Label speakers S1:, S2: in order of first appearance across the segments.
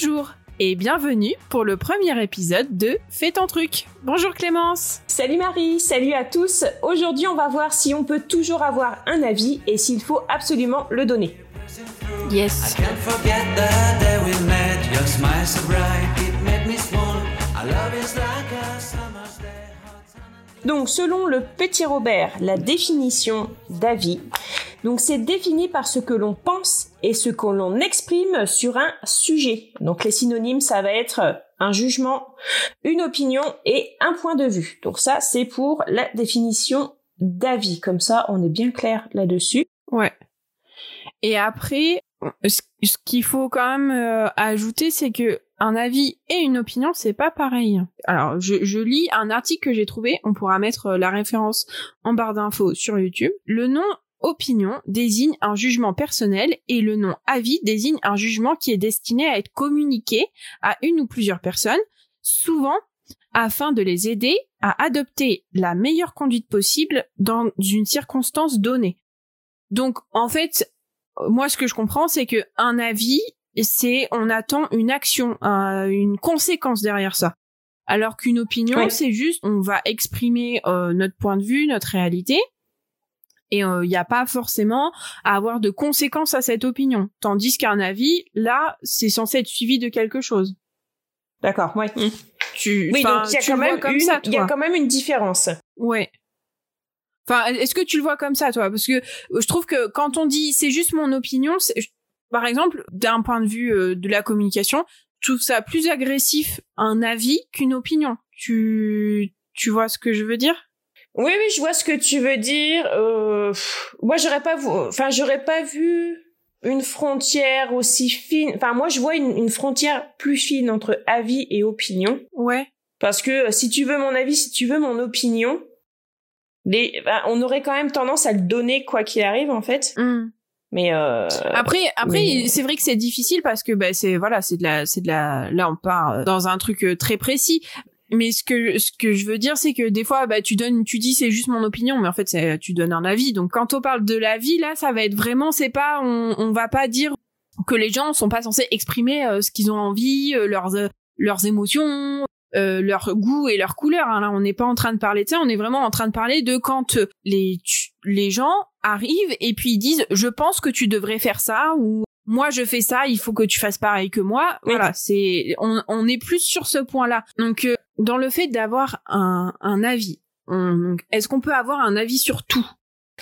S1: Bonjour et bienvenue pour le premier épisode de Fais ton truc. Bonjour Clémence.
S2: Salut Marie, salut à tous. Aujourd'hui, on va voir si on peut toujours avoir un avis et s'il faut absolument le donner.
S1: Yes.
S2: Donc, selon le petit Robert, la définition d'avis, donc c'est défini par ce que l'on pense et ce que l'on exprime sur un sujet. Donc les synonymes, ça va être un jugement, une opinion et un point de vue. Donc ça, c'est pour la définition d'avis. Comme ça, on est bien clair là-dessus.
S1: Ouais. Et après, ce qu'il faut quand même euh, ajouter, c'est que un avis et une opinion, c'est pas pareil. Alors, je, lis un article que j'ai trouvé, on pourra mettre euh, la référence en barre d'infos sur YouTube. Le nom opinion désigne un jugement personnel et le nom avis désigne un jugement qui est destiné à être communiqué à une ou plusieurs personnes, souvent afin de les aider à adopter la meilleure conduite possible dans une circonstance donnée. Donc en fait, moi ce que je comprends c'est que un avis c'est on attend une action, une conséquence derrière ça. Alors qu'une opinion, c'est juste on va exprimer euh, notre point de vue, notre réalité, et il euh, n'y a pas forcément à avoir de conséquences à cette opinion. Tandis qu'un avis, là, c'est censé être suivi de quelque chose.
S2: D'accord, ouais.
S1: Mmh. Tu,
S2: oui, donc il y a quand même une, il y a quand même une différence.
S1: Ouais. Enfin, est-ce que tu le vois comme ça, toi? Parce que euh, je trouve que quand on dit c'est juste mon opinion, par exemple, d'un point de vue euh, de la communication, je trouve ça plus agressif un avis qu'une opinion. Tu, tu vois ce que je veux dire?
S2: Oui, oui, je vois ce que tu veux dire. Euh, moi, j'aurais pas, enfin, j'aurais pas vu une frontière aussi fine. Enfin, moi, je vois une, frontière plus fine entre avis et opinion.
S1: Ouais.
S2: Parce que euh, si tu veux mon avis, si tu veux mon opinion, les, ben, on aurait quand même tendance à le donner quoi qu'il arrive, en fait.
S1: Mmh.
S2: Mais euh,
S1: après, après, c'est vrai que c'est difficile parce que bah, c'est voilà, c'est de la, c'est de la. Là, on part dans un truc très précis mais ce que ce que je veux dire c'est que des fois bah tu donnes tu dis c'est juste mon opinion mais en fait c'est tu donnes un avis donc quand on parle de l'avis là ça va être vraiment c'est pas on on va pas dire que les gens sont pas censés exprimer euh, ce qu'ils ont envie euh, leurs euh, leurs émotions euh, leur goût et leur couleur hein. là on n'est pas en train de parler de ça on est vraiment en train de parler de quand les les gens arrivent et puis ils disent je pense que tu devrais faire ça ou moi je fais ça, il faut que tu fasses pareil que moi. Voilà, c'est on, on est plus sur ce point-là. Donc dans le fait d'avoir un, un avis, est-ce qu'on peut avoir un avis sur tout?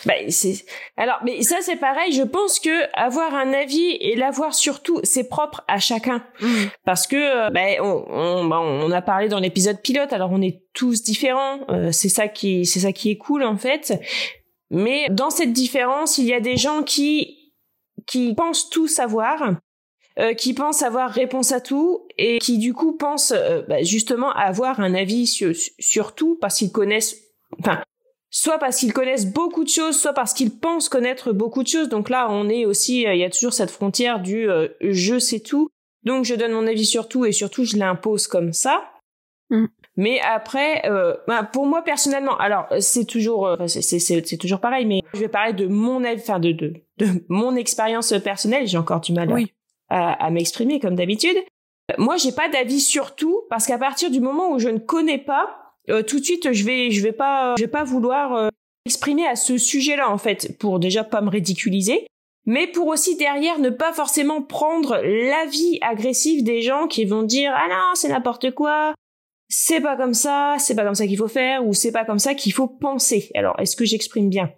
S2: Bah, c'est alors mais ça c'est pareil je pense que avoir un avis et l'avoir surtout c'est propre à chacun. Mmh. parce que euh, bah, on, bah, on, a parlé dans l'épisode pilote alors on est tous différents euh, c'est ça qui c'est ça qui est cool en fait. Mais dans cette différence il y a des gens qui qui pensent tout savoir euh, qui pensent avoir réponse à tout et qui du coup pensent euh, bah, justement avoir un avis sur, sur tout parce qu'ils connaissent, enfin, soit parce qu'ils connaissent beaucoup de choses, soit parce qu'ils pensent connaître beaucoup de choses. Donc là, on est aussi, euh, il y a toujours cette frontière du je sais tout, donc je donne mon avis sur tout et surtout je l'impose comme ça.
S1: Mm.
S2: Mais après, bah, pour moi personnellement, alors c'est toujours, c'est toujours pareil, mais je vais parler de mon avis, enfin de, de, de mon expérience personnelle. J'ai encore du mal
S1: oui
S2: à, m'exprimer comme d'habitude. Moi, j'ai pas d'avis sur tout parce qu'à partir du moment où je ne connais pas, euh, tout de suite, je vais, je vais pas, je vais pas vouloir euh, exprimer à ce sujet-là en fait, pour déjà pas me ridiculiser, mais pour aussi derrière ne pas forcément prendre l'avis agressif des gens qui vont dire ah non c'est n'importe quoi, c'est pas comme ça, c'est pas comme ça qu'il faut faire ou c'est pas comme ça qu'il faut penser. Alors est-ce que j'exprime bien?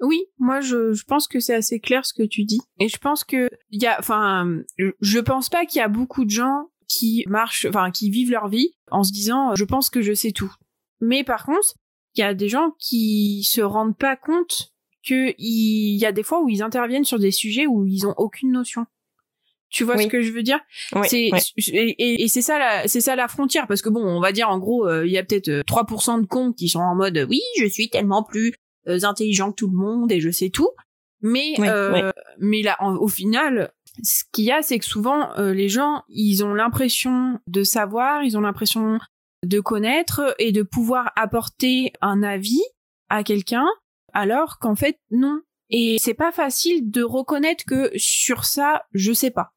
S1: Oui, moi je, je pense que c'est assez clair ce que tu dis. Et je pense que il y a, enfin, je pense pas qu'il y a beaucoup de gens qui marchent, enfin, qui vivent leur vie en se disant, je pense que je sais tout. Mais par contre, il y a des gens qui se rendent pas compte qu'il y a des fois où ils interviennent sur des sujets où ils ont aucune notion. Tu vois ce que je veux dire? C'est et, et c'est ça la c'est ça la frontière parce que bon, on va dire en gros euh, il y a peut-être 3% euh, de cons qui sont en mode oui, je suis tellement plus intelligent que tout le monde et je sais tout. Mais euh, mais là, au final, ce qu'il y a, c'est que souvent euh, les gens, ils ont l'impression de savoir, ils ont l'impression de connaître et de pouvoir apporter un avis à quelqu'un, alors qu'en fait non. Et c'est pas facile de reconnaître que sur ça, je sais pas.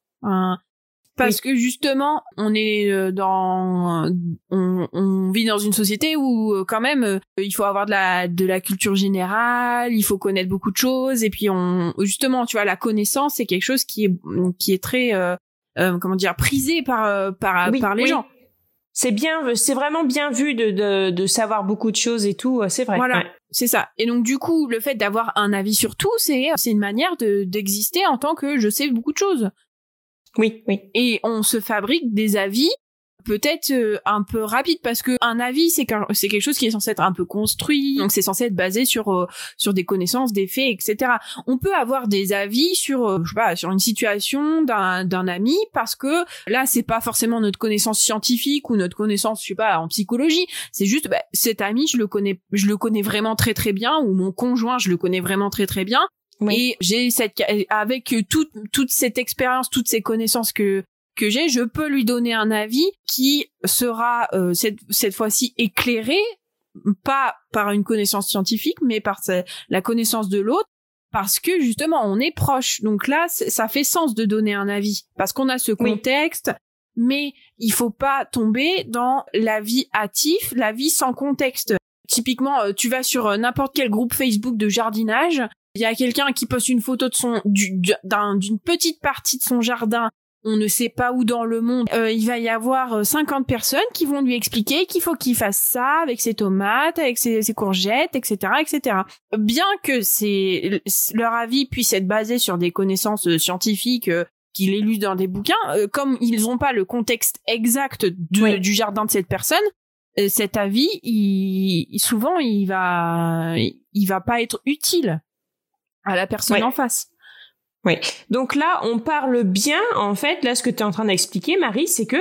S1: Parce que justement, on est euh, dans, on, on, vit dans une société où euh, quand même, euh, il faut avoir de la de la culture générale, il faut connaître beaucoup de choses, et puis on, justement, tu vois, la connaissance, c'est quelque chose qui est qui est très, euh, comment dire, prisé par par par les gens.
S2: C'est bien, c'est vraiment bien vu de, de, de savoir beaucoup de choses et tout, c'est vrai.
S1: Voilà. C'est ça. Et donc du coup, le fait d'avoir un avis sur tout, c'est c'est une manière de d'exister en tant que je sais beaucoup de choses.
S2: Oui, oui.
S1: Et on se fabrique des avis peut-être euh, un peu rapide parce que un avis c'est c'est quelque chose qui est censé être un peu construit. Donc c'est censé être basé sur euh, sur des connaissances des faits etc on peut avoir des avis sur euh, je sais pas sur une situation d'un d'un ami parce que là c'est pas forcément notre connaissance scientifique ou notre connaissance je sais pas en psychologie. C'est juste bah, cet ami je le connais je le connais vraiment très très bien ou mon conjoint je le connais vraiment très très bien et j'ai cette avec toute toute cette expérience, toutes ces connaissances que que j'ai, je peux lui donner un avis qui sera euh, cette cette fois-ci éclairé pas par une connaissance scientifique mais par la connaissance de l'autre parce que justement on est proche. Donc là ça fait sens de donner un avis parce qu'on a ce contexte mais il faut pas tomber dans l'avis hâtif, l'avis sans contexte. Typiquement, euh, tu vas sur euh, n'importe quel groupe Facebook de jardinage, il y a quelqu'un qui poste une photo de son d'une petite partie de son jardin on ne sait pas où dans le monde, euh, il va y avoir 50 euh, personnes qui vont lui expliquer qu'il faut qu'il fasse ça avec ses tomates, avec ses, courgettes, etc., etc. Bien que c'est leur avis puisse être basé sur des connaissances euh, scientifiques qu'il ait lu dans des bouquins, comme ils n'ont pas le contexte exact du jardin de cette personne, cet avis, il, souvent, il va, il va pas être utile à la personne en face.
S2: Oui. Donc là, on parle bien, en fait, là, ce que tu es en train d'expliquer, Marie, c'est que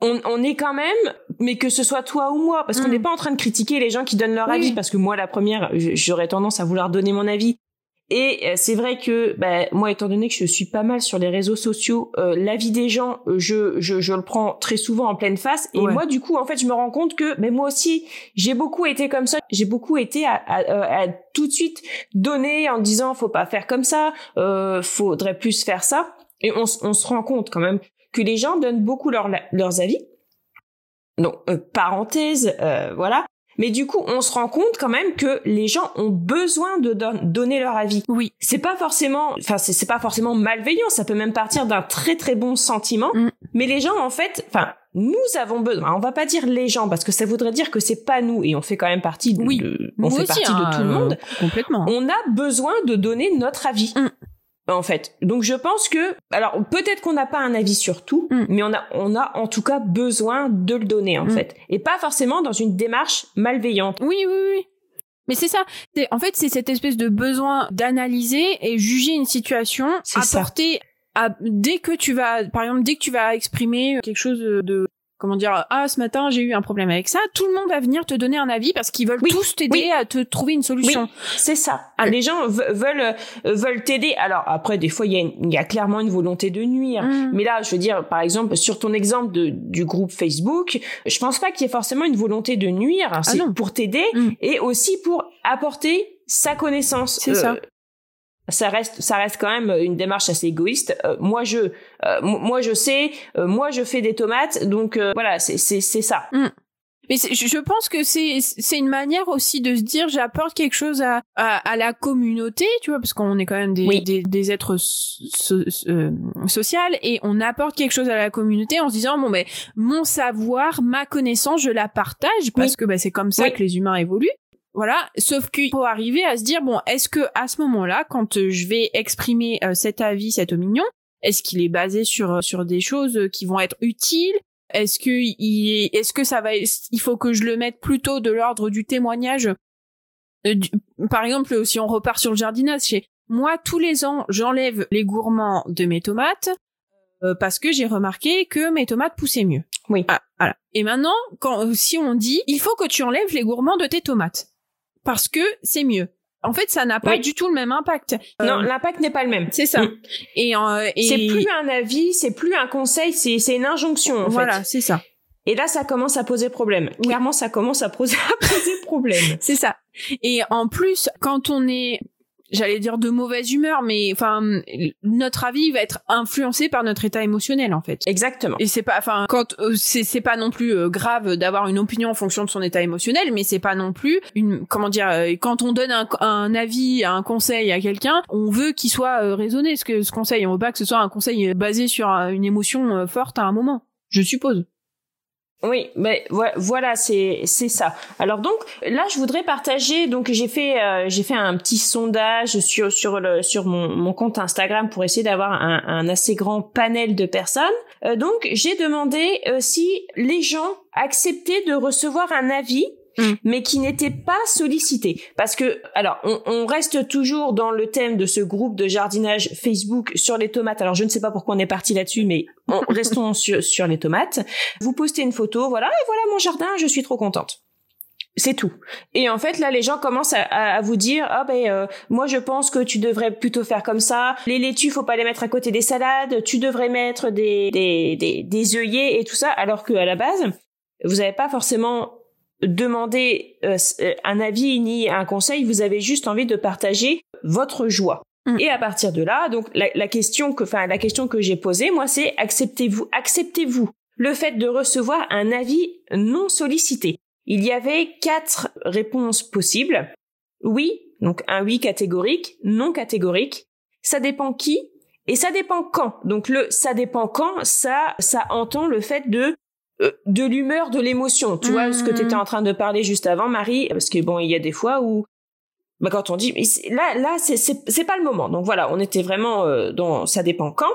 S2: on, on, est quand même, mais que ce soit toi ou moi, parce qu'on mm. n'est pas en train de critiquer les gens qui donnent leur avis, parce que moi, la première, j'aurais tendance à vouloir donner mon avis et euh, c'est vrai que bah, moi, étant donné que je suis pas mal sur les réseaux sociaux, euh, l'avis des gens, euh, je, je, je, le prends très souvent en pleine face. Et moi, du coup, en fait, je me rends compte que mais moi aussi, j'ai beaucoup été comme ça. J'ai beaucoup été à, à, à, tout de suite donner en disant faut pas faire comme ça, euh, faudrait plus faire ça. Et on, on se rend compte quand même que les gens donnent beaucoup leur, leurs avis. Donc, euh, parenthèse, voilà. Mais du coup, on se rend compte quand même que les gens ont besoin de donner leur avis.
S1: Oui.
S2: C'est pas forcément, enfin, c'est pas forcément malveillant. Ça peut même partir d'un très très bon sentiment. Mm. Mais les gens, en fait, enfin, nous avons besoin. On va pas dire les gens parce que ça voudrait dire que c'est pas nous et on fait quand même partie de.
S1: Oui.
S2: on fait partie de
S1: hein,
S2: tout le monde.
S1: complètement.
S2: On a besoin de donner notre avis. Mm en fait. Donc je pense que, alors peut-être qu'on n'a pas un avis sur tout, mm. mais on a, on a en tout cas besoin de le donner en mm. fait, et pas forcément dans une démarche malveillante.
S1: Oui, oui, oui. Mais c'est ça. En fait, c'est cette espèce de besoin d'analyser et juger une situation, apporter à, dès que tu vas, par exemple, dès que tu vas exprimer quelque chose de comment dire ah ce matin j'ai eu un problème avec ça. Tout le monde va venir te donner un avis parce qu'ils veulent tous t'aider à te trouver une solution. Oui,
S2: c'est ça. Ah, les gens veulent euh, veulent t'aider. Alors après des fois il y a il y a clairement une volonté de nuire. Mmh. mais là je veux dire par exemple sur ton exemple de, du groupe Facebook je pense pas qu'il y ait forcément une volonté de nuire. Ah c'est pour t'aider mmh. et aussi pour apporter sa connaissance.
S1: C'est ça. Euh,
S2: ça reste ça reste quand même une démarche assez égoïste. Euh, moi je euh, moi je sais euh, moi je fais des tomates donc voilà c'est c'est c'est ça.
S1: Mm. Mais je pense que c'est c'est une manière aussi de se dire j'apporte quelque chose à, à, la communauté, tu vois, parce qu'on est quand même des des, des, êtres so, sociaux et on apporte quelque chose à la communauté en se disant bon ben mon savoir, ma connaissance, je la partage parce que ben, c'est comme ça que les humains évoluent. Voilà, sauf qu'il faut arriver à se dire bon, est-ce que à ce moment-là, quand euh, je vais exprimer euh, cet avis, cet opinion, est-ce qu'il est basé sur euh, sur des choses qui vont être utiles? Est-ce que il est-ce que ça va il faut que je le mette plutôt de l'ordre du témoignage? Par exemple, si on repart sur le jardinage, chez moi tous les ans, j'enlève les gourmands de mes tomates parce que j'ai remarqué que mes tomates poussaient mieux.
S2: Oui.
S1: Ah, voilà. Et maintenant, quand si on dit il faut que tu enlèves les gourmands de tes tomates, parce que c'est mieux. En fait, ça n'a pas du tout le même impact.
S2: Non, euh, l'impact n'est pas le même.
S1: C'est ça. Mm.
S2: Et, euh, et... c'est plus un avis, c'est plus un conseil, c'est c'est une injonction en
S1: voilà, c'est ça.
S2: Et là, ça commence à poser problème. Clairement, ça commence à poser, à poser problème.
S1: c'est ça. Et en plus, quand on est j'allais dire de mauvaise humeur, mais enfin notre avis va être influencé par notre état émotionnel en fait.
S2: Exactement.
S1: Et c'est pas, enfin quand euh, c'est c'est pas non plus euh, grave d'avoir une opinion en fonction de son état émotionnel, mais c'est pas non plus une comment dire euh, quand on donne un, un avis, un conseil à quelqu'un, on veut qu'il soit raisonné ce que ce conseil, on veut pas que ce soit un conseil basé sur une émotion forte à un moment, je suppose.
S2: Oui, mais voilà, c'est c'est ça. Alors donc là, je voudrais partager. Donc j'ai fait euh, j'ai fait un petit sondage sur sur le sur mon, mon compte Instagram pour essayer d'avoir un, un, assez grand panel de personnes. Euh, donc j'ai demandé euh, si les gens acceptaient de recevoir un avis Mm. mais qui n'était pas sollicité. Parce que, alors, on, on, reste toujours dans le thème de ce groupe de jardinage Facebook sur les tomates. Alors, je ne sais pas pourquoi on est parti là-dessus, mais restons sur, sur les tomates. Vous postez une photo, voilà, et voilà mon jardin, je suis trop contente. C'est tout. Et en fait, là, les gens commencent à, à vous dire, ah ben, euh, moi, je pense que tu devrais plutôt faire comme ça. Les laitues, faut pas les mettre à côté des salades. Tu devrais mettre des des des, des œillets et tout ça, alors que à la base, vous n'avez pas forcément demander euh, euh, un avis ni un conseil, vous avez juste envie de partager votre joie. Mm. Et à partir de là, donc la, question que, enfin la question que j'ai posée, moi, c'est acceptez-vous, acceptez-vous le fait de recevoir un avis non sollicité? Il y avait quatre réponses possibles. Oui, donc un oui catégorique, non catégorique. Ça dépend qui et ça dépend quand. Donc le ça dépend quand, ça ça entend le fait de de l'humeur, de l'émotion. Tu vois ce que tu étais en train de parler juste avant, Marie, parce que bon, il y a des fois où bah, quand on dit là là c'est c'est pas le moment. Donc voilà, on était vraiment euh, dans ça dépend quand.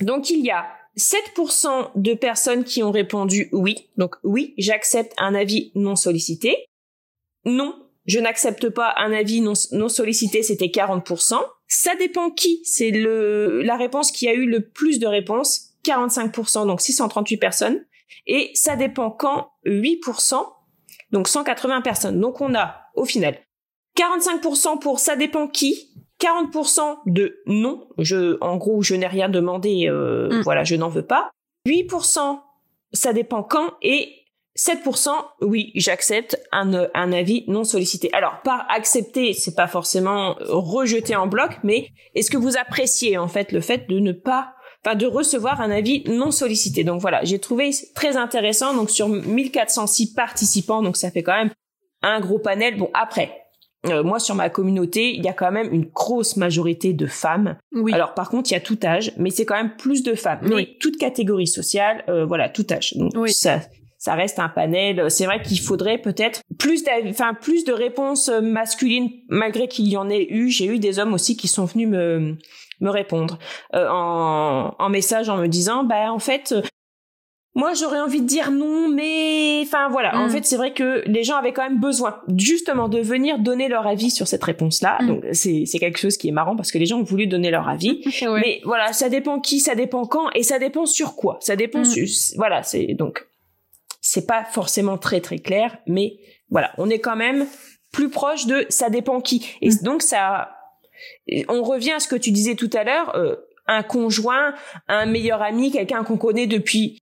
S2: Donc il y a 7% de personnes qui ont répondu oui. Donc oui, j'accepte un avis non sollicité. Non, je n'accepte pas un avis non, non sollicité, c'était 40%. Ça dépend qui, c'est le la réponse qui a eu le plus de réponses, 45%, donc 638 personnes. Et ça dépend quand 8%, donc 180 personnes. Donc on a au final 45% pour ça dépend qui, 40% de non, je en gros je n'ai rien demandé, euh, mm. voilà je n'en veux pas. 8% ça dépend quand et 7% oui j'accepte un, un avis non sollicité. Alors par accepter c'est pas forcément rejeter en bloc, mais est-ce que vous appréciez en fait le fait de ne pas enfin de recevoir un avis non sollicité. Donc voilà, j'ai trouvé très intéressant. Donc sur 1406 participants, donc ça fait quand même un gros panel. Bon après, euh, moi sur ma communauté, il y a quand même une grosse majorité de femmes. Oui. Alors par contre, il y a tout âge, mais c'est quand même plus de femmes. Oui. Mais toute catégorie sociale, euh, voilà, tout âge. Donc oui. ça ça reste un panel. C'est vrai qu'il faudrait peut-être plus, enfin plus de réponses masculines, malgré qu'il y en ait eu. J'ai eu des hommes aussi qui sont venus me me répondre euh, en, en message en me disant bah en fait euh, moi j'aurais envie de dire non mais enfin voilà. En mm. fait c'est vrai que les gens avaient quand même besoin justement de venir donner leur avis sur cette réponse là mm. donc c'est c'est quelque chose qui est marrant parce que les gens ont voulu donner leur avis. Mais voilà ça dépend qui ça dépend quand et ça dépend sur quoi. Ça dépend mm. sur voilà c'est donc c'est pas forcément très très clair mais voilà on est quand même plus proche de ça dépend qui. Et donc ça on revient à ce que tu disais tout à l'heure, euh, un conjoint, un meilleur ami, quelqu'un qu'on connaît depuis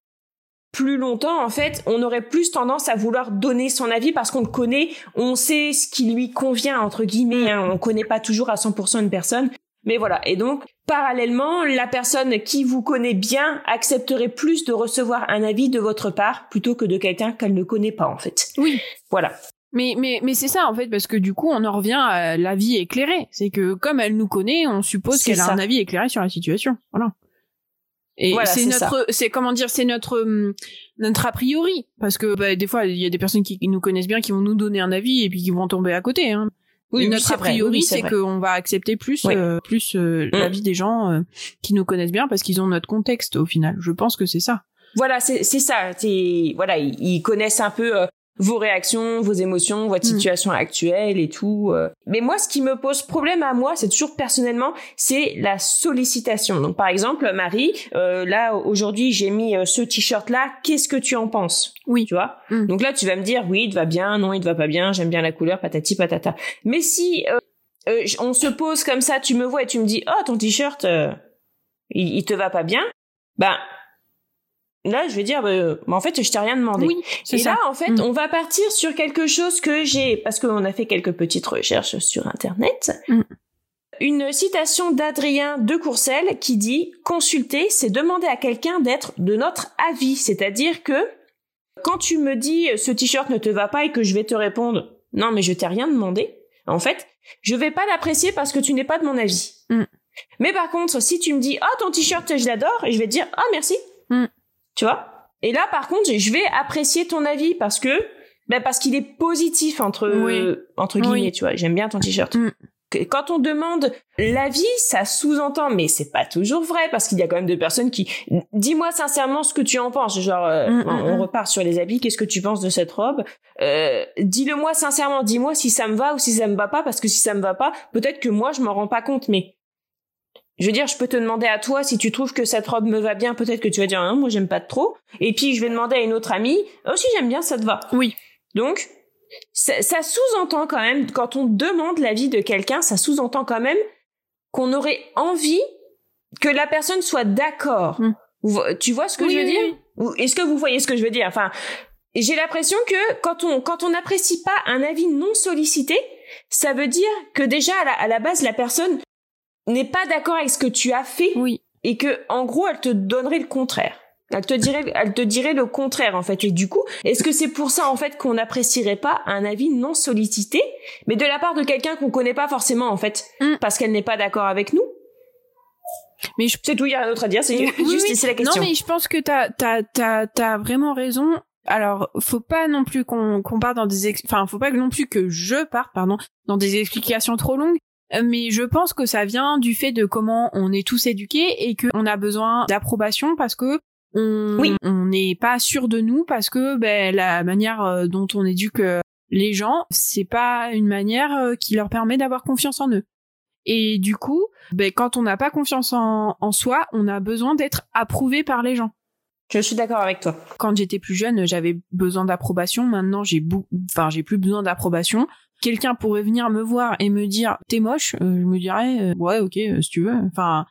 S2: plus longtemps, en fait, on aurait plus tendance à vouloir donner son avis parce qu'on le connaît, on sait ce qui lui convient, entre guillemets, hein, on connaît pas toujours à 100% une personne. Mais voilà. Et donc, parallèlement, la personne qui vous connaît bien accepterait plus de recevoir un avis de votre part plutôt que de quelqu'un qu'elle ne connaît pas, en fait.
S1: Oui.
S2: Voilà.
S1: Mais, mais, mais c'est ça, en fait, parce que du coup, on en revient à l'avis éclairé. C'est que comme elle nous connaît, on suppose qu'elle a un avis éclairé sur la situation. Voilà. Et c'est notre, c'est comment dire, c'est notre hum, notre a priori, parce que bah, des fois il y a des personnes qui, nous connaissent bien, qui vont nous donner un avis et puis qui vont tomber à côté. Hein. Oui, notre a priori, c'est qu'on va accepter plus euh, plus euh, mm. l'avis des gens euh, qui nous connaissent bien parce qu'ils ont notre contexte au final. Je pense que c'est ça.
S2: Voilà, c'est c'est ça. Voilà, ils, connaissent un peu vos réactions, vos émotions, votre mm. situation actuelle et tout. Euh. Mais moi, ce qui me pose problème à moi, c'est toujours personnellement, c'est la sollicitation. Donc, par exemple, Marie, euh, là aujourd'hui, j'ai mis euh, ce t-shirt-là. Qu'est-ce que tu en penses?
S1: Oui,
S2: tu vois? Mm. Donc là, tu vas me dire, oui, il te va bien, non, il te va pas bien. J'aime bien la couleur, patati patata. Mais si on se pose comme ça, tu me vois et tu me dis, oh, ton t-shirt, il, il te va pas bien. Ben là je vais dire bah, en fait je t'ai rien demandé
S1: oui,
S2: et ça. là en fait mm. on va partir sur quelque chose que j'ai parce qu'on a fait quelques petites recherches sur internet mm. une citation d'Adrien de Courcelles qui dit consulter, c'est demander à quelqu'un d'être de notre avis, c'est-à-dire que quand tu me dis ce t-shirt ne te va pas et que je vais te répondre non mais je t'ai rien demandé, en fait, je vais pas l'apprécier parce que tu n'es pas de mon avis. Mm. Mais par contre, si tu me dis oh ton t-shirt je l'adore et je vais te dire ah merci. Tu vois? Et là par contre, je vais apprécier ton avis parce que ben parce qu'il est positif entre entre guillemets, tu vois. J'aime bien ton t-shirt. Mm. Quand on demande l'avis, ça sous-entend, mais c'est pas toujours vrai parce qu'il y a quand même des personnes qui dis-moi sincèrement ce que tu en penses. Genre, euh, mm, mm, on, repart sur les habits. Qu'est-ce que tu penses de cette robe? Euh, Dis-le-moi sincèrement. Dis-moi si ça me va ou si ça me va pas, parce que si ça me va pas, peut-être que moi je m'en rends pas compte, mais je veux dire, je peux te demander à toi si tu trouves que cette robe me va bien. Peut-être que tu vas dire non, moi j'aime pas trop. Et puis je vais demander à une autre amie, oh si j'aime bien, ça te va.
S1: Oui.
S2: Donc, ça, ça sous-entend quand même, quand on demande l'avis de quelqu'un, ça sous-entend quand même qu'on aurait envie que la personne soit d'accord. Hmm. Tu vois ce que je veux dire? Est-ce que vous voyez ce que je veux dire? Enfin, j'ai l'impression que quand on quand on n'apprécie pas un avis non sollicité, ça veut dire que déjà à la, à la base la personne n'est pas d'accord avec ce que tu as fait
S1: oui.
S2: et que en gros elle te donnerait le contraire. Elle te dirait, elle te dirait le contraire en fait. Et du coup, est-ce que c'est pour ça en fait qu'on n'apprécierait pas un avis non sollicité, mais de la part de quelqu'un qu'on connaît pas forcément en fait, mm. parce qu'elle n'est pas d'accord avec nous?
S1: Mais je...
S2: c'est tout. Il y a un autre à dire. C'est juste c'est la question.
S1: Non, mais je pense que t'as t'as t'as t'as vraiment raison. Alors, faut pas non plus qu'on qu'on parte dans des, enfin, faut pas non plus que je parte, pardon, dans des explications trop longues. Mais je pense que ça vient du fait de comment on est tous éduqués et qu'on a besoin d'approbation parce que on n'est pas sûr de nous parce que ben, la manière euh, dont on éduque euh, les gens, c'est pas une manière euh, qui leur permet d'avoir confiance en eux. Et du coup, ben, quand on n'a pas confiance en, en, soi, on a besoin d'être approuvé par les gens.
S2: Je suis d'accord avec toi.
S1: Quand j'étais plus jeune, j'avais besoin d'approbation. Maintenant, j'ai enfin, j'ai plus besoin d'approbation. Quelqu'un pourrait venir me voir et me dire t'es moche, je me dirais ouais ok si tu veux. Enfin,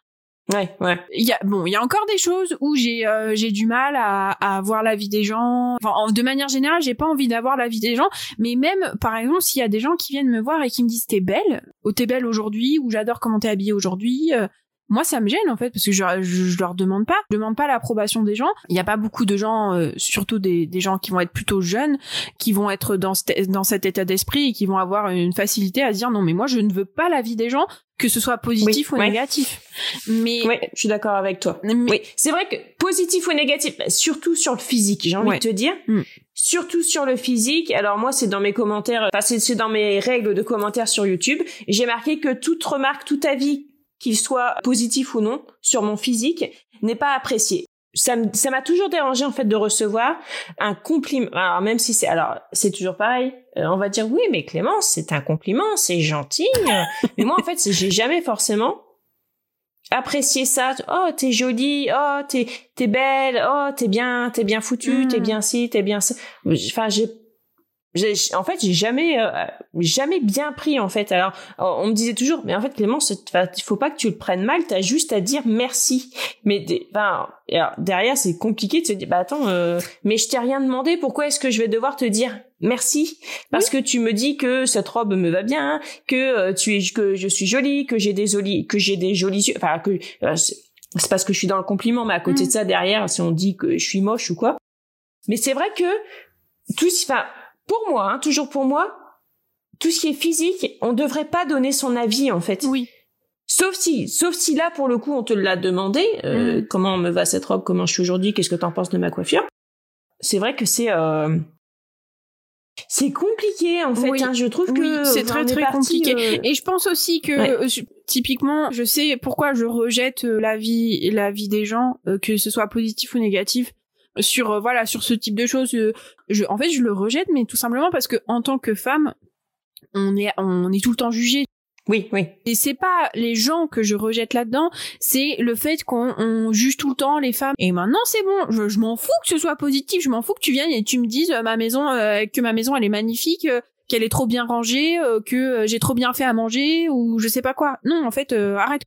S2: Ouais, ouais.
S1: Il y a bon, il y a encore des choses où j'ai euh, j'ai du mal à, à avoir l'avis des gens. Enfin, de manière générale, j'ai pas envie d'avoir l'avis des gens. Mais même, par exemple, s'il y a des gens qui viennent me voir et qui me disent t'es belle, ou t'es belle aujourd'hui, ou j'adore comment t'es habillée aujourd'hui, euh, moi ça me gêne en fait parce que je, je, leur demande pas. Je demande pas l'approbation des gens. Il y a pas beaucoup de gens euh, surtout des, des gens qui vont être plutôt jeunes qui vont être dans dans cet état d'esprit et qui vont avoir une facilité à dire non mais moi je ne veux pas l'avis des gens que ce soit positif ou négatif. Mais
S2: oui je suis d'accord avec toi. Oui. C'est vrai que positif ou négatif bah, surtout sur le physique j'ai envie de te dire. Mm. surtout sur le physique. Alors moi c'est dans mes commentaires enfin c'est dans mes règles de commentaires sur YouTube. J'ai marqué que toute remarque tout avis qu'il soit positif ou non, sur mon physique, n'est pas apprécié. Ça m'a toujours dérangé en fait de recevoir un compliment. Alors même si c'est alors c'est toujours pareil, euh, on va dire oui mais Clémence c'est un compliment, c'est gentil. mais moi en fait j'ai jamais forcément apprécié ça. Oh t'es jolie, oh t'es t'es belle, oh t'es bien t'es bien foutu, t'es hmm. bien ci, t'es bien ça. Enfin j'ai en fait j'ai jamais euh, jamais bien pris en fait. Alors on me disait toujours mais en fait Clément il faut pas que tu le prennes mal t'as juste à dire merci. Mais ben derrière c'est compliqué de se dire bah attends euh, mais je t'ai rien demandé pourquoi est-ce que je vais devoir te dire merci? Parce que tu me dis que cette robe me va bien que euh, tu es que je suis jolie que j'ai des jolis que j'ai des jolis yeux enfin que c'est parce que je suis dans le compliment mais à côté de mm. ça derrière si on dit que je suis moche ou quoi. Mais c'est vrai que tout enfin pour moi, hein, toujours pour moi, tout ce qui est physique, on devrait pas donner son avis en fait.
S1: Oui.
S2: Sauf si, sauf si là pour le coup on te l'a demandé, euh, mm. comment me va cette robe, comment je suis aujourd'hui, qu'est-ce que t'en penses de ma coiffure. C'est vrai que c'est euh, c'est compliqué en fait. Hein, je trouve que
S1: c'est très très compliqué. Euh, Et je pense aussi que typiquement, je sais pourquoi je rejette l'avis l'avis des gens, que ce soit positif ou négatif sur euh, voilà sur ce type de choses euh, je, en fait je le rejette mais tout simplement parce que en tant que femme on est on est tout le temps jugé
S2: oui, oui.
S1: Et c'est pas les gens que je rejette là-dedans, c'est le fait qu'on juge tout le temps les femmes. Et maintenant, c'est bon, je, m'en fous que ce soit positif, je m'en fous que tu viennes et tu me dises euh, ma maison, que ma maison elle est magnifique, qu'elle est trop bien rangée, que j'ai trop bien fait à manger ou je sais pas quoi. Non, en fait, arrête.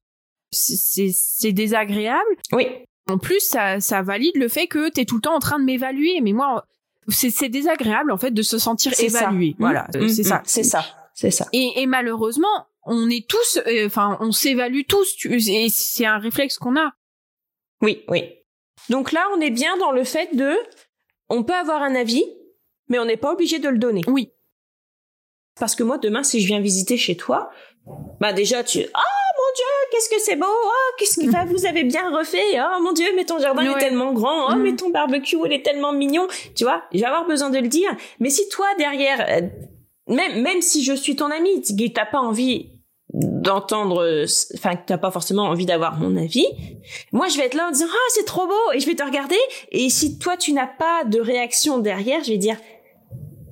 S1: C'est désagréable.
S2: Oui.
S1: En plus, ça, ça valide le fait que t'es tout le temps en train de m'évaluer. Mais moi, c'est désagréable en fait de se sentir évalué. Voilà,
S2: mmh, c'est ça.
S1: C'est ça. C'est ça. Et, et malheureusement, on est tous, euh, enfin, on s'évalue tous, tu, et c'est un réflexe qu'on a.
S2: Oui, oui. Donc là, on est bien dans le fait de, on peut avoir un avis, mais on n'est pas obligé de le donner.
S1: Oui.
S2: Parce que moi, demain, si je viens visiter chez toi, bah déjà, tu, ah Dieu, qu'est-ce que c'est beau, oh qu'est-ce que vous avez bien refait, oh mon Dieu, mais ton jardin est tellement grand, oh mais ton barbecue il est tellement mignon, tu vois, je vais avoir besoin de le dire. Mais si toi derrière, euh, même même si je suis ton ami, t'as pas envie d'entendre enfin que t'as pas forcément envie d'avoir mon avis moi je vais être là en disant ah c'est trop beau et je vais te regarder et si toi tu n'as pas de réaction derrière je vais dire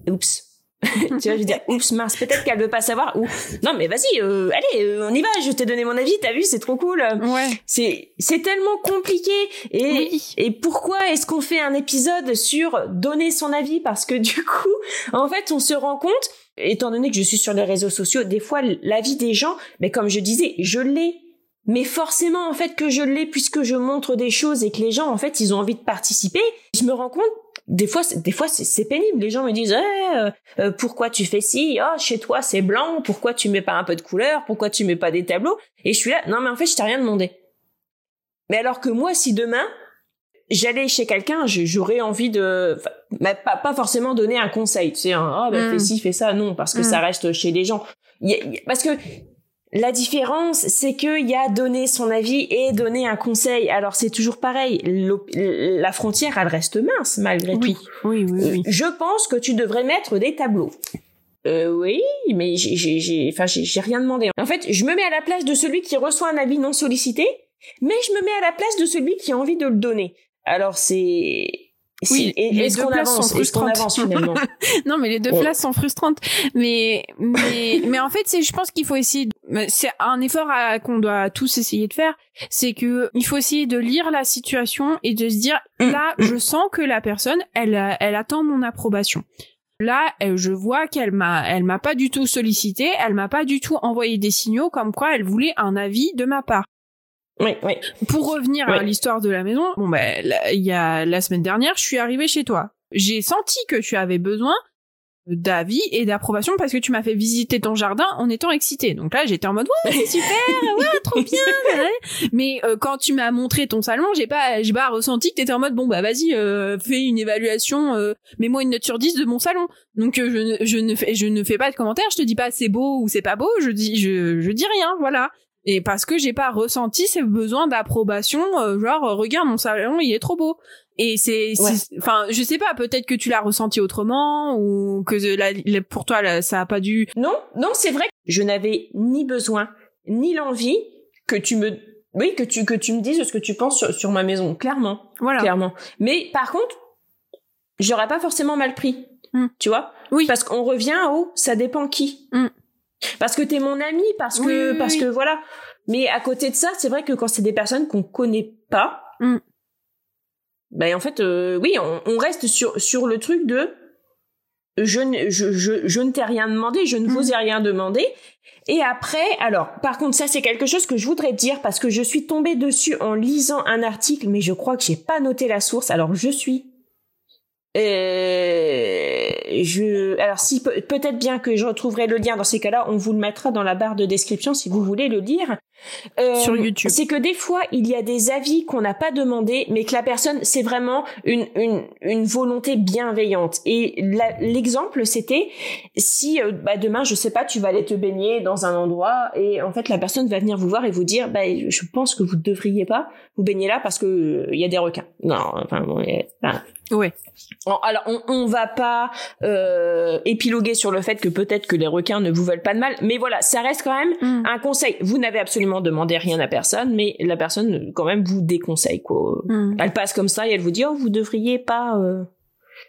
S2: oups tu vois, je vais dire, oups, mince, peut-être qu'elle veut pas savoir. Ou non, mais vas-y, euh, allez, euh, on y va. Je t'ai donné mon avis. T'as vu, c'est trop cool.
S1: Ouais.
S2: C'est c'est tellement compliqué. Et et pourquoi est-ce qu'on fait un épisode sur donner son avis? Parce que du coup, en fait, on se rend compte, étant donné que je suis sur les réseaux sociaux, des fois l'avis des gens, mais comme je disais, je l'ai mais forcément en fait que je l'ai puisque je montre des choses et que les gens en fait ils ont envie de participer je me rends compte des fois, des fois, c'est pénible. Les gens me disent, eh, euh, euh, pourquoi tu fais ci? Oh, chez toi, c'est blanc. Pourquoi tu mets pas un peu de couleur? Pourquoi tu mets pas des tableaux? Et je suis là, non, mais en fait, je t'ai rien demandé. Mais alors que moi, si demain j'allais chez quelqu'un, j'aurais envie de, pas, pas forcément donner un conseil, tu sais, oh, ben, fais mm. ci, fais ça, non, parce que ça mm. reste chez les gens. parce que la différence, c'est qu'il y a donner son avis et donner un conseil. Alors c'est toujours pareil. La frontière, elle reste mince malgré
S1: tout. Oui, oui, oui.
S2: Je pense que tu devrais mettre des tableaux. Euh, oui, mais j'ai, enfin, j'ai rien demandé. En fait, je me mets à la place de celui qui reçoit un avis non sollicité, mais je me mets à la place de celui qui a envie de le donner. Alors c'est,
S1: oui, et les deux places sont frustrantes. non, mais les deux places sont frustrantes. Mais mais mais en fait, c'est je pense qu'il faut essayer. C'est un effort qu'on doit tous essayer de faire. C'est que il faut essayer de lire la situation et de se dire mm. là, je sens que la personne, elle elle attend mon approbation. Là, je vois qu'elle m'a, elle m'a pas du tout sollicité, elle m'a pas du tout envoyé des signaux comme quoi elle voulait un avis de ma part.
S2: Oui, oui.
S1: Pour revenir à l'histoire de la maison, bon ben il y a la semaine dernière, je suis arrivée chez toi. J'ai senti que tu avais besoin d'avis et d'approbation parce que tu m'as fait visiter ton jardin en étant excitée. Donc là, j'étais en mode ouais, c'est super, ouais, trop bien. Mais euh, quand tu m'as montré ton salon, j'ai pas j'ai pas ressenti que t'étais en mode bon bah vas-y, euh, fais une évaluation, euh, mets-moi une note sur 10 de mon salon. Donc je, ne, je ne fais je ne fais pas de commentaires, je te dis pas c'est beau ou c'est pas beau, je dis je je dis rien, voilà et parce que j'ai pas ressenti ce besoin d'approbation euh, genre regarde mon salon il est trop beau et c'est enfin je sais pas peut-être que tu l'as ressenti autrement ou que pour toi ça a pas dû
S2: non non c'est vrai je n'avais ni besoin ni l'envie que tu me oui que tu que tu me dises ce que tu penses sur, ma maison clairement
S1: voilà.
S2: clairement. Mais par contre j'aurais pas forcément mal pris hmm. tu vois?
S1: Oui.
S2: Parce qu'on revient au ça dépend qui.
S1: Hmm.
S2: Parce que t'es mon ami, parce que parce que voilà. Mais à côté de ça, c'est vrai que quand c'est des personnes qu'on connaît pas, mm. Ben en fait, euh, oui, on, on, reste sur sur le truc de je ne je je, je ne t'ai rien demandé, je ne mm. vous ai rien demandé. Et après, alors, par contre, ça c'est quelque chose que je voudrais dire parce que je suis tombée dessus en lisant un article, mais je crois que j'ai pas noté la source. Alors, je suis euh, je, alors si peut-être bien que je retrouverai le lien dans ces cas-là, on vous le mettra dans la barre de description si vous voulez le lire.
S1: Euh, Sur YouTube.
S2: C'est que des fois il y a des avis qu'on n'a pas demandé, mais que la personne c'est vraiment une, une une volonté bienveillante. Et l'exemple c'était si euh, bah, demain je sais pas tu vas aller te baigner dans un endroit et en fait la personne va venir vous voir et vous dire bah je pense que vous ne devriez pas vous baigner là parce que il y a des requins. Non, enfin bon,
S1: Ouais.
S2: Alors on, on va pas euh, épiloguer sur le fait que peut-être que les requins ne vous veulent pas de mal, mais voilà, ça reste quand même mm. un conseil. Vous n'avez absolument demandé rien à personne, mais la personne quand même vous déconseille quoi. Mm. Elle passe comme ça et elle vous dit oh vous devriez pas euh,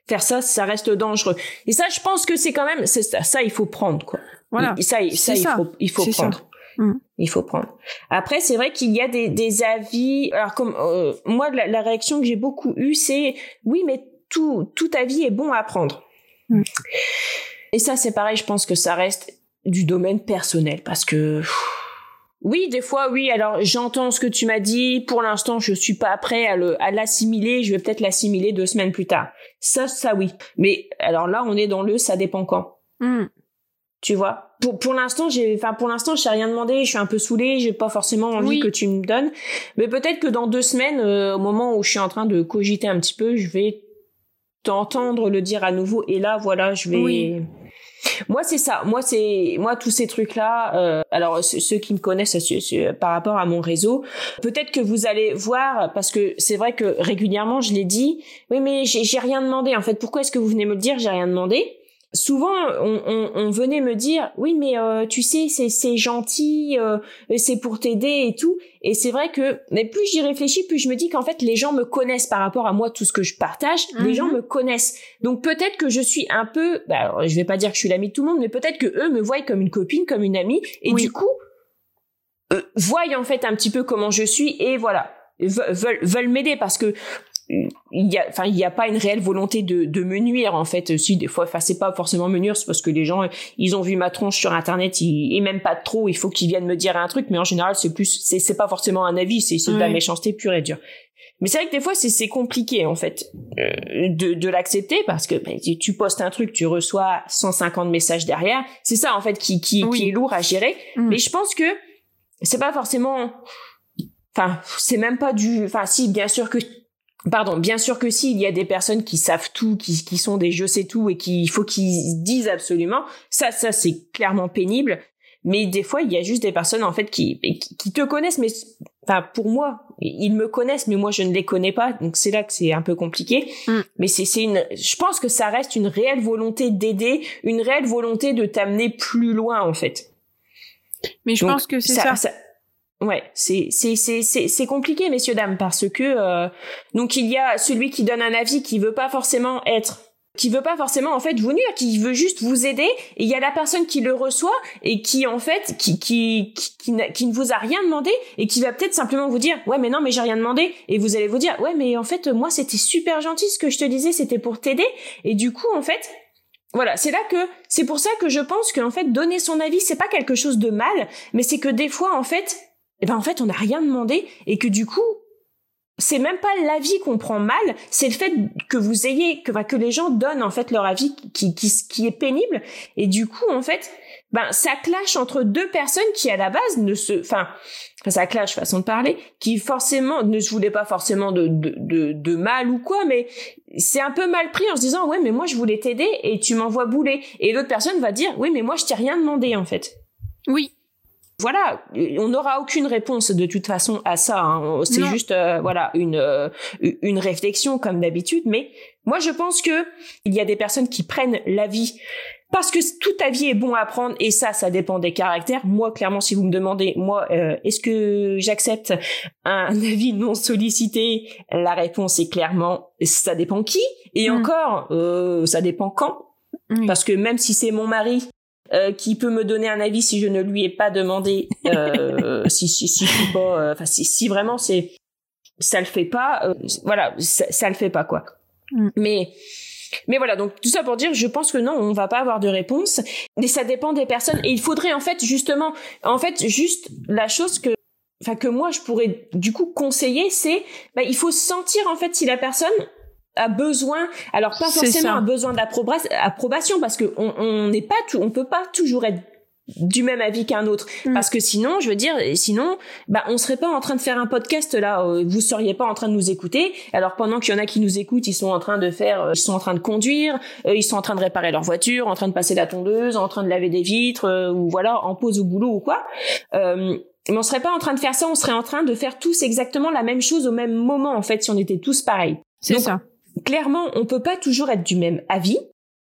S2: faire ça, ça reste dangereux. Et ça, je pense que c'est quand même c'est ça, ça il faut prendre quoi.
S1: Voilà.
S2: ça, ça, il faut il faut prendre. Mm. Il faut prendre. Après, c'est vrai qu'il y a des, des avis. Alors, comme euh, moi, la, la, réaction que j'ai beaucoup eue, c'est oui, mais tout tout avis est bon à prendre. Mm. Et ça, c'est pareil. Je pense que ça reste du domaine personnel parce que oui, des fois, oui. Alors, j'entends ce que tu m'as dit. Pour l'instant, je suis pas prêt à le à l'assimiler. Je vais peut-être l'assimiler deux semaines plus tard. Ça, ça, oui. Mais alors là, on est dans le ça dépend quand.
S1: Mm.
S2: Tu vois. Pour pour l'instant, j'ai enfin pour l'instant, je t'ai rien demandé, je suis un peu saoulée, j'ai pas forcément envie que tu me donnes. Mais peut-être que dans deux semaines, euh, au moment où je suis en train de cogiter un petit peu, je vais t'entendre le dire à nouveau et là voilà, je vais Moi, c'est ça. Moi, c'est moi tous ces trucs-là. Euh, alors ceux qui me connaissent par rapport à mon réseau, peut-être que vous allez voir parce que c'est vrai que régulièrement je l'ai dit. Oui, mais j'ai rien demandé. En fait, pourquoi est-ce que vous venez me le dire? J'ai rien demandé souvent on, on, on, venait me dire oui mais euh, tu sais c'est c'est gentil euh, c'est pour t'aider et tout et c'est vrai que mais plus j'y réfléchis plus je me dis qu'en fait les gens me connaissent par rapport à moi tout ce que je partage. Les gens mhm. me connaissent. Donc peut-être que je suis un peu bah, alors, je vais pas dire que je suis l'ami de tout le monde mais peut-être que eux me voient comme une copine comme une amie. Et du coup euh, voient en fait un petit peu comment je suis et voilà. Veulent veulent m'aider parce que il y a enfin il y a pas une réelle volonté de, de me nuire en fait. Si des fois enfin c'est pas forcément me nuire c'est parce que les gens ils ont vu ma tronche sur internet ils, et même pas trop il faut qu'ils viennent me dire un truc mais en général c'est plus c'est c'est pas forcément un avis c'est c'est de la méchanceté pure et dure. Mais c'est vrai que des fois c'est c'est compliqué en fait euh, de de l'accepter parce que ben, tu postes un truc tu reçois 150 messages derrière c'est ça en fait qui qui, qui est lourd à gérer. Mm. mais je pense que c'est pas forcément enfin c'est même pas du enfin si bien sûr que Pardon, bien sûr que si, il y a des personnes qui savent tout, qui, qui sont des je sais tout et qu'il faut qu'ils disent absolument. Ça, ça c'est clairement pénible. Mais des fois, il y a juste des personnes en fait qui, qui, te connaissent, mais enfin pour moi, ils me connaissent, mais moi je ne les connais pas. Donc c'est là que c'est un peu compliqué. Mm. Mais c'est c'est une, je pense que ça reste une réelle volonté d'aider, une réelle volonté de t'amener plus loin en fait.
S1: Mais je pense que c'est ça
S2: Ouais, c'est c'est c'est c'est compliqué messieurs dames parce que euh, donc il y a celui qui donne un avis qui veut pas forcément être qui veut pas forcément en fait vous nuire, qui veut juste vous aider et il y a la personne qui le reçoit et qui en fait qui qui qui, qui, ne vous a rien demandé et qui va peut-être simplement vous dire "Ouais, mais non, mais j'ai rien demandé" et vous allez vous dire "Ouais, mais en fait moi c'était super gentil ce que je te disais, c'était pour t'aider" et du coup en fait voilà, c'est là que c'est pour ça que je pense qu'en fait donner son avis c'est pas quelque chose de mal, mais c'est que des fois en fait eh ben en fait on n'a rien demandé et que du coup c'est même pas l'avis qu'on prend mal, c'est le fait que vous ayez que que les gens donnent en fait leur avis qui qui qui est pénible. Et du coup en fait ben ça clash entre deux personnes qui à la base ne se enfin ça clash façon de parler qui forcément ne se voulaient pas forcément de de de, de mal ou quoi mais c'est un peu mal pris en se disant ouais mais moi je voulais t'aider et tu m'envoies bouler. Et l'autre personne va dire oui mais moi je t'ai rien demandé en fait.
S1: Oui,
S2: voilà, on n'aura aucune réponse de toute façon à ça. Hein. C'est juste euh, voilà une euh, une réflexion comme d'habitude. Mais moi, je pense que il y a des personnes qui prennent la vie parce que tout avis est bon à prendre et ça, ça dépend des caractères. Moi, clairement, si vous me demandez, moi, euh, est-ce que j'accepte un avis non sollicité La réponse est clairement, ça dépend qui. Et hmm. encore, ça dépend quand. Parce que même si c'est mon mari euh, qui peut me donner un avis si je ne lui ai pas demandé, euh, si si si pas, euh, enfin si si vraiment c'est ça le fait pas, euh, voilà, ça, ça le fait pas quoi. Mm. Mais mais voilà, donc tout ça pour dire, je pense que non, on va pas avoir de réponse. Mais ça dépend des personnes. Et il faudrait en fait justement, en fait, juste la chose que, enfin que moi je pourrais du coup conseiller, c'est, bah, il faut sentir en fait si la personne a besoin alors pas forcément un besoin d'approbation parce que on n'est pas tout, on peut pas toujours être du même avis qu'un autre. Mm. parce que sinon je veux dire sinon bah on serait pas en train de faire un podcast là euh, vous seriez pas en train de nous écouter. Alors pendant qu'il y en a qui nous écoutent ils sont en train de faire euh, ils sont en train de conduire euh, ils sont en train de réparer leur voiture en train de passer la tondeuse en train de laver des vitres ou voilà en pause au boulot ou quoi. Mais on serait pas en train de faire ça on serait en train de faire tous exactement la même chose au même moment en fait si on était tous pareils.
S1: C'est ça
S2: clairement, on peut pas toujours être du même avis,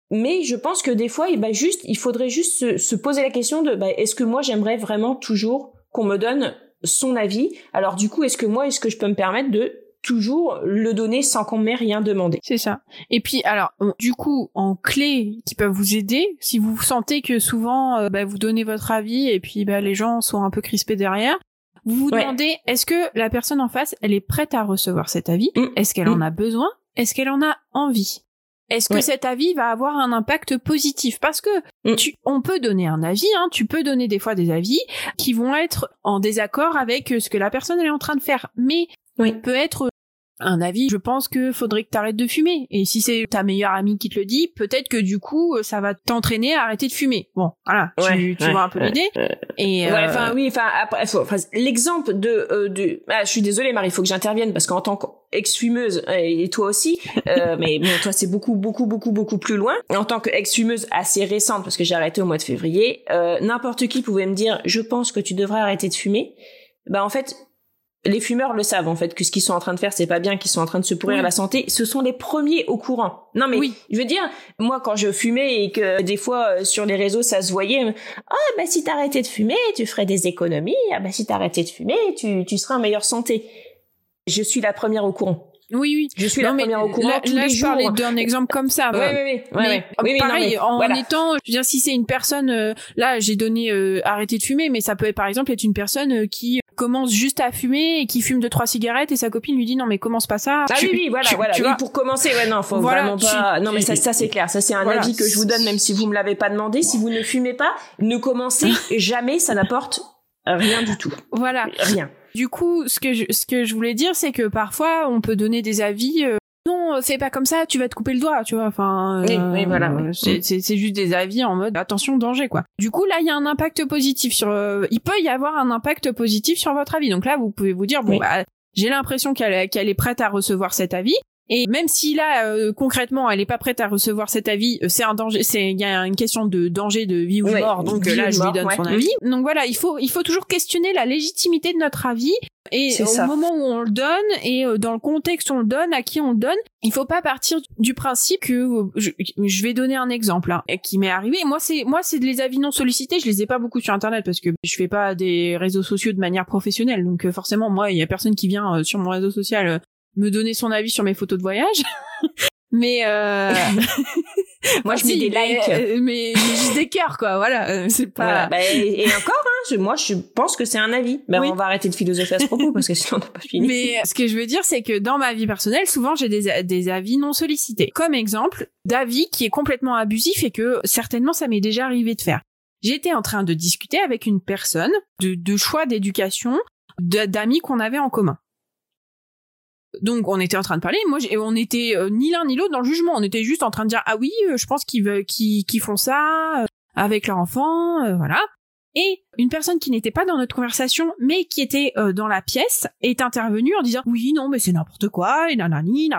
S2: mais je pense que des fois, il bah, juste, il faudrait juste se, poser la question de bah, est-ce que moi j'aimerais vraiment toujours qu'on me donne son avis? Alors du coup, est-ce que moi, est-ce que je peux me permettre de toujours le donner sans qu'on m'ait rien demandé?
S1: C'est ça. Et puis alors du coup en clé qui peuvent vous aider si vous sentez que souvent euh, bah, vous donnez votre avis et puis bah, les gens sont un peu crispés derrière, vous vous demandez est-ce que la personne en face elle est prête à recevoir cet avis? Mmh. Est-ce qu'elle en mmh. a besoin? Est-ce qu'elle en a envie? Est-ce que cet avis va avoir un impact positif? Parce que mm. tu, on peut donner un avis, hein, tu peux donner des fois des avis qui vont être en désaccord avec ce que la personne est en train de faire, mais peut être un avis, je pense que faudrait que t'arrêtes de fumer. Et si c'est ta meilleure amie qui te le dit, peut-être que du coup, ça va t'entraîner à arrêter de fumer. Bon, voilà, tu, tu vois un peu l'idée.
S2: Et ouais, enfin oui, enfin après, l'exemple de, euh, de, ah, je suis désolée Marie, il faut que j'intervienne parce qu'en tant qu'ex-fumeuse et toi aussi, euh, mais bon, toi c'est beaucoup, beaucoup, beaucoup, beaucoup plus loin. En tant qu'ex-fumeuse assez récente, parce que j'ai arrêté au mois de février, euh, n'importe qui pouvait me dire, je pense que tu devrais arrêter de fumer. Bah en fait, les fumeurs le savent en fait que ce qu'ils sont en train de faire c'est pas bien qu'ils sont en train de se pourrir la santé ce sont les premiers au courant non mais oui. je veux dire moi quand je fumais et que des fois euh, sur les réseaux ça se voyait ah oh, bah si t'arrêtais de fumer tu ferais des économies ah bah si t'arrêtais de fumer tu tu serais en meilleure santé je suis la première au courant
S1: oui, oui.
S2: Je suis la première au courant
S1: là,
S2: tous les
S1: je
S2: jours.
S1: parlais d'un exemple comme ça.
S2: Oui, oui, oui.
S1: Mais
S2: oui,
S1: pareil, en
S2: voilà.
S1: étant, je veux dire, si c'est une personne, euh, là, j'ai donné euh, arrêter de fumer, mais ça peut, par exemple, être une personne euh, qui commence juste à fumer et qui fume deux trois cigarettes et sa copine lui dit non mais commence pas ça.
S2: Ah
S1: Tu-
S2: oui, oui, voilà,
S1: tu-
S2: voilà.
S1: tu
S2: Oui, pour commencer, ouais, non, faut
S1: Voilà,
S2: vraiment pas. Non, mais ça, ça c'est clair. Ça, c'est un
S1: Voilà.
S2: avis que je vous donne, même si vous me l'avez pas demandé. Si vous ne fumez pas, ne commencez jamais. Ça n'apporte rien du tout.
S1: Voilà.
S2: Rien.
S1: Du coup, ce que je, ce que je voulais dire, c'est que parfois, on peut donner des avis. Euh, non, euh, fais pas comme ça, tu vas te couper le doigt, tu vois. Enfin,
S2: Oui, oui, voilà, oui.
S1: C'est, c'est, c'est juste des avis en mode attention, danger, quoi. Du coup, là, il y a un impact positif sur. euh, il peut y avoir un impact positif sur votre avis. Donc là, vous pouvez vous dire bon, bah, j'ai l'impression qu'elle, qu'elle est prête à recevoir cet avis. Et même si là euh, concrètement elle est pas prête à recevoir cet avis, euh, c'est un danger, c'est il y a une question de danger de vie ou de
S2: Ouais,
S1: mort, donc euh, là je lui donne
S2: ouais.
S1: son avis. Donc voilà, il faut il faut toujours questionner la légitimité de notre avis et au
S2: ça.
S1: moment où on le donne et euh, dans le contexte où on le donne, à qui on le donne, il faut pas partir du principe que je, je vais donner un exemple hein, qui m'est arrivé. Moi c'est moi c'est les avis non sollicités, je les ai pas beaucoup sur internet parce que je fais pas des réseaux sociaux de manière professionnelle, donc forcément moi il y a personne qui vient sur mon réseau social me donner son avis sur mes photos de voyage. Mais euh...
S2: Moi, je mets des
S1: mais,
S2: likes.
S1: euh, mais, mais juste des cœurs quoi, voilà, euh, c'est pas
S2: Voilà. Bah, et, et encore, hein, je- moi, je pense que c'est un avis. Ben,
S1: Oui.
S2: on va arrêter de philosopher à ce propos parce que sinon, on n'a pas fini.
S1: Mais ce que je veux dire, c'est que dans ma vie personnelle, souvent j'ai des, des avis non sollicités. Comme exemple, d'avis qui est complètement abusif et que certainement ça m'est déjà arrivé de faire. J'étais en train de discuter avec une personne de, de choix d'éducation d'amis qu'on avait en commun. Donc on était en train de parler, moi on était euh, ni l'un ni l'autre dans le jugement, on était juste en train de dire ah oui, euh, je pense qu'ils font ça euh, avec leur enfant, voilà. Et une personne qui n'était pas dans notre conversation, mais qui était dans la pièce, est intervenue en disant oui, non, mais c'est n'importe quoi, et nanani,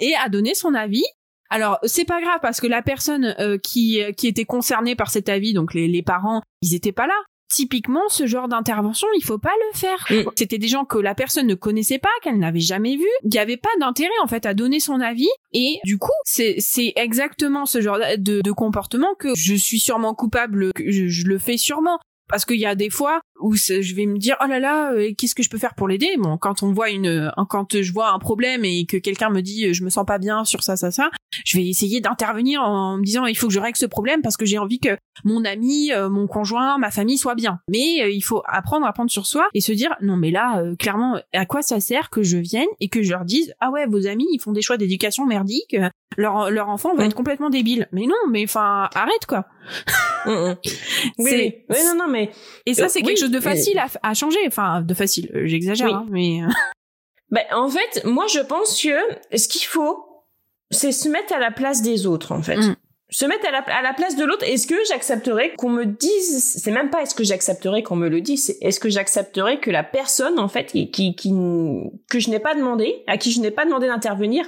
S1: et a donné son avis. Alors c'est pas grave parce que la personne qui qui était concernée par cet avis, donc les, les parents, ils étaient pas là. Typiquement, ce genre d'intervention, il faut pas le faire.
S2: Mm.
S1: C'était des gens que la personne ne connaissait pas, qu'elle n'avait jamais vu. Il n'y avait pas d'intérêt en fait à donner son avis. Et du coup, c'est c'est exactement ce genre de, de comportement que je suis sûrement coupable, que je, je le fais sûrement. Parce qu'il y a des fois où je vais me dire oh là là euh, qu'est-ce que je peux faire pour l'aider? Bon quand on voit une euh, quand je vois un problème et que quelqu'un me dit euh, je me sens pas bien sur ça ça ça je vais essayer d'intervenir en me disant il faut que je règle ce problème parce que j'ai envie que mon ami mon conjoint ma famille soit bien mais il faut apprendre à prendre sur soi et se dire non mais là clairement à quoi ça sert que je vienne et que je leur dise ah ouais vos amis ils font des choix d'éducation merdiques leur leur enfant va
S2: Mm.
S1: être complètement débile mais non mais enfin arrête quoi
S2: Mm, mm. Oui, oui. Oui, non, non, mais
S1: et ça c'est
S2: oui,
S1: quelque chose de facile à, à changer enfin de facile euh, j'exagère
S2: Oui.
S1: hein, mais euh,
S2: Ben, en fait, moi, je pense que ce qu'il faut, c'est se mettre à la place des autres, en fait.
S1: Mm.
S2: Se mettre à la, à la place de l'autre. Est-ce que j'accepterais qu'on me dise, c'est même pas est-ce que j'accepterais qu'on me le dise, c'est est-ce que j'accepterais que la personne, en fait, qui, qui, qui- que je n'ai pas demandé, à qui je n'ai pas demandé d'intervenir,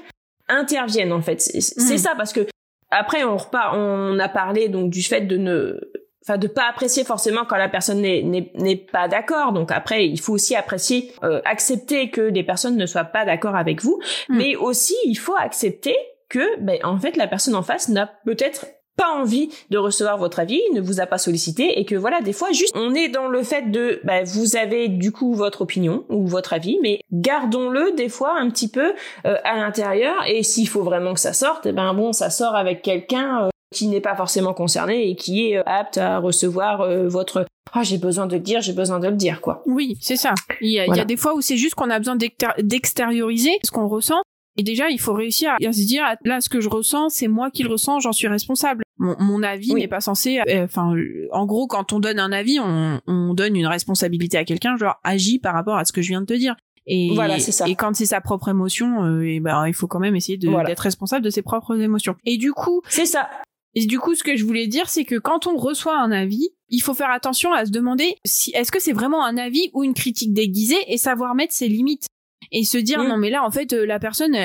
S2: intervienne, en fait. C'est c'est
S1: Mm.
S2: ça, parce que après, on repart, on a parlé, donc, du fait de ne, enfin de pas apprécier forcément quand la personne n'est pas d'accord. Donc après il faut aussi apprécier euh, accepter que les personnes ne soient pas d'accord avec vous.
S1: Mm.
S2: mais aussi il faut accepter que ben en fait la personne en face n'a peut-être pas envie de recevoir votre avis, ne vous a pas sollicité et que voilà des fois juste on est dans le fait de ben, vous avez du coup votre opinion ou votre avis mais gardons-le des fois un petit peu euh, à l'intérieur. Et s'il faut vraiment que ça sorte eh ben bon ça sort avec quelqu'un euh, qui n'est pas forcément concerné et qui est euh, apte à recevoir euh, votre ah j'ai besoin de le dire j'ai besoin de le dire quoi
S1: Oui, c'est ça. Il y, a, il y
S2: Voilà.
S1: a des fois où c'est juste qu'on a besoin d'extérioriser ce qu'on ressent. Et déjà, il faut réussir à se dire, ah, là, ce que je ressens, c'est moi qui le ressens, j'en suis responsable. Mon, mon avis
S2: Oui.
S1: n'est pas censé... euh, Enfin, euh, en gros, quand on donne un avis, on, on donne une responsabilité à quelqu'un, genre, agis par rapport à ce que je viens de te dire. Et,
S2: voilà, c'est ça.
S1: Et quand c'est sa propre émotion, euh, et ben il faut quand même essayer d'être responsable de ses propres émotions. Et du coup,
S2: c'est ça.
S1: Et du coup, ce que je voulais dire, c'est que quand on reçoit un avis, il faut faire attention à se demander si est-ce que c'est vraiment un avis ou une critique déguisée et savoir mettre ses limites. Et se dire non mais là en fait euh, la personne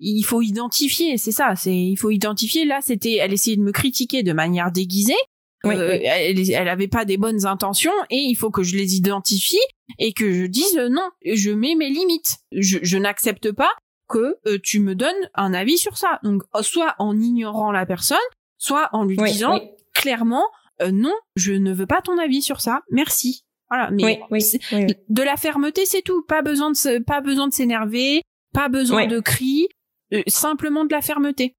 S1: il faut identifier c'est ça c'est il faut identifier. Là c'était elle essayait de me critiquer de manière déguisée. Euh, Elle, elle avait pas des bonnes intentions et il faut que je les identifie et que je dise euh, non je mets mes limites. Je, je n'accepte pas que tu me donnes un avis sur ça. Donc soit en ignorant la personne soit en lui disant clairement non je ne veux pas ton avis sur ça. Merci. Voilà, mais de la fermeté, c'est tout. Pas besoin de pas besoin de s'énerver, pas besoin de cris, euh, simplement de la fermeté.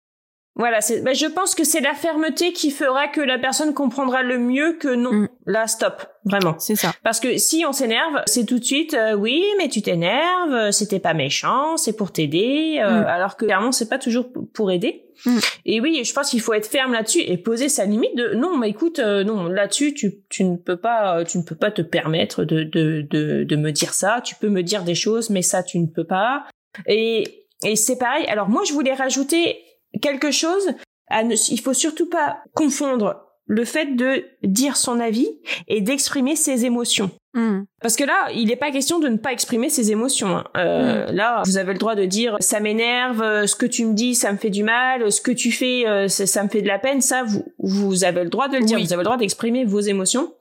S2: Voilà, bah, je pense que c'est la fermeté qui fera que la personne comprendra le mieux que non. Mm. Là, stop, vraiment.
S1: C'est ça.
S2: Parce que si on s'énerve, c'est tout de suite, euh, oui, mais tu t'énerves, euh, c'était pas méchant, c'est pour t'aider, mm. alors que clairement, c'est pas toujours pour aider. Mm. Et oui, je pense qu'il faut être ferme là-dessus et poser sa limite de non, mais écoute, non, là-dessus, tu, tu ne peux pas, tu ne peux pas te permettre de, de, de, de me dire ça. Tu peux me dire des choses, mais ça, tu ne peux pas. Et et c'est pareil. Alors moi, je voulais rajouter quelque chose. À ne, il faut surtout pas confondre le fait de dire son avis et d'exprimer ses émotions. Hmm. Parce que là, il n'est pas question de ne pas exprimer ses émotions. Hein. Euh, hmm. Là, vous avez le droit de dire ça m'énerve, euh, ce que tu me dis, ça me fait du mal, ce que tu fais, euh, ça, me fait de la peine. Ça, vous, vous avez le droit de le dire. Vous avez le droit d'exprimer vos émotions.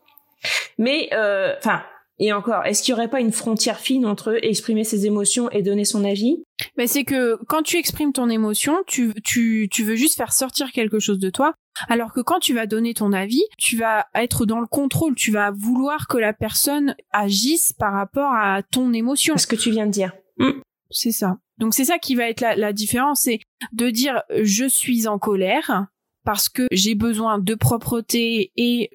S2: Mais, enfin, et encore, est-ce qu'il n'y aurait pas une frontière fine entre exprimer ses émotions et donner son avis?
S1: Mais c'est que quand tu exprimes ton émotion, tu, tu, tu veux juste faire sortir quelque chose de toi, alors que quand tu vas donner ton avis, tu vas être dans le contrôle, tu vas vouloir que la personne agisse par rapport à ton émotion.
S2: Ce que tu viens de dire.
S1: Mm. C'est ça. Donc c'est ça qui va être la, la différence, c'est de dire je suis en colère parce que j'ai besoin de propreté et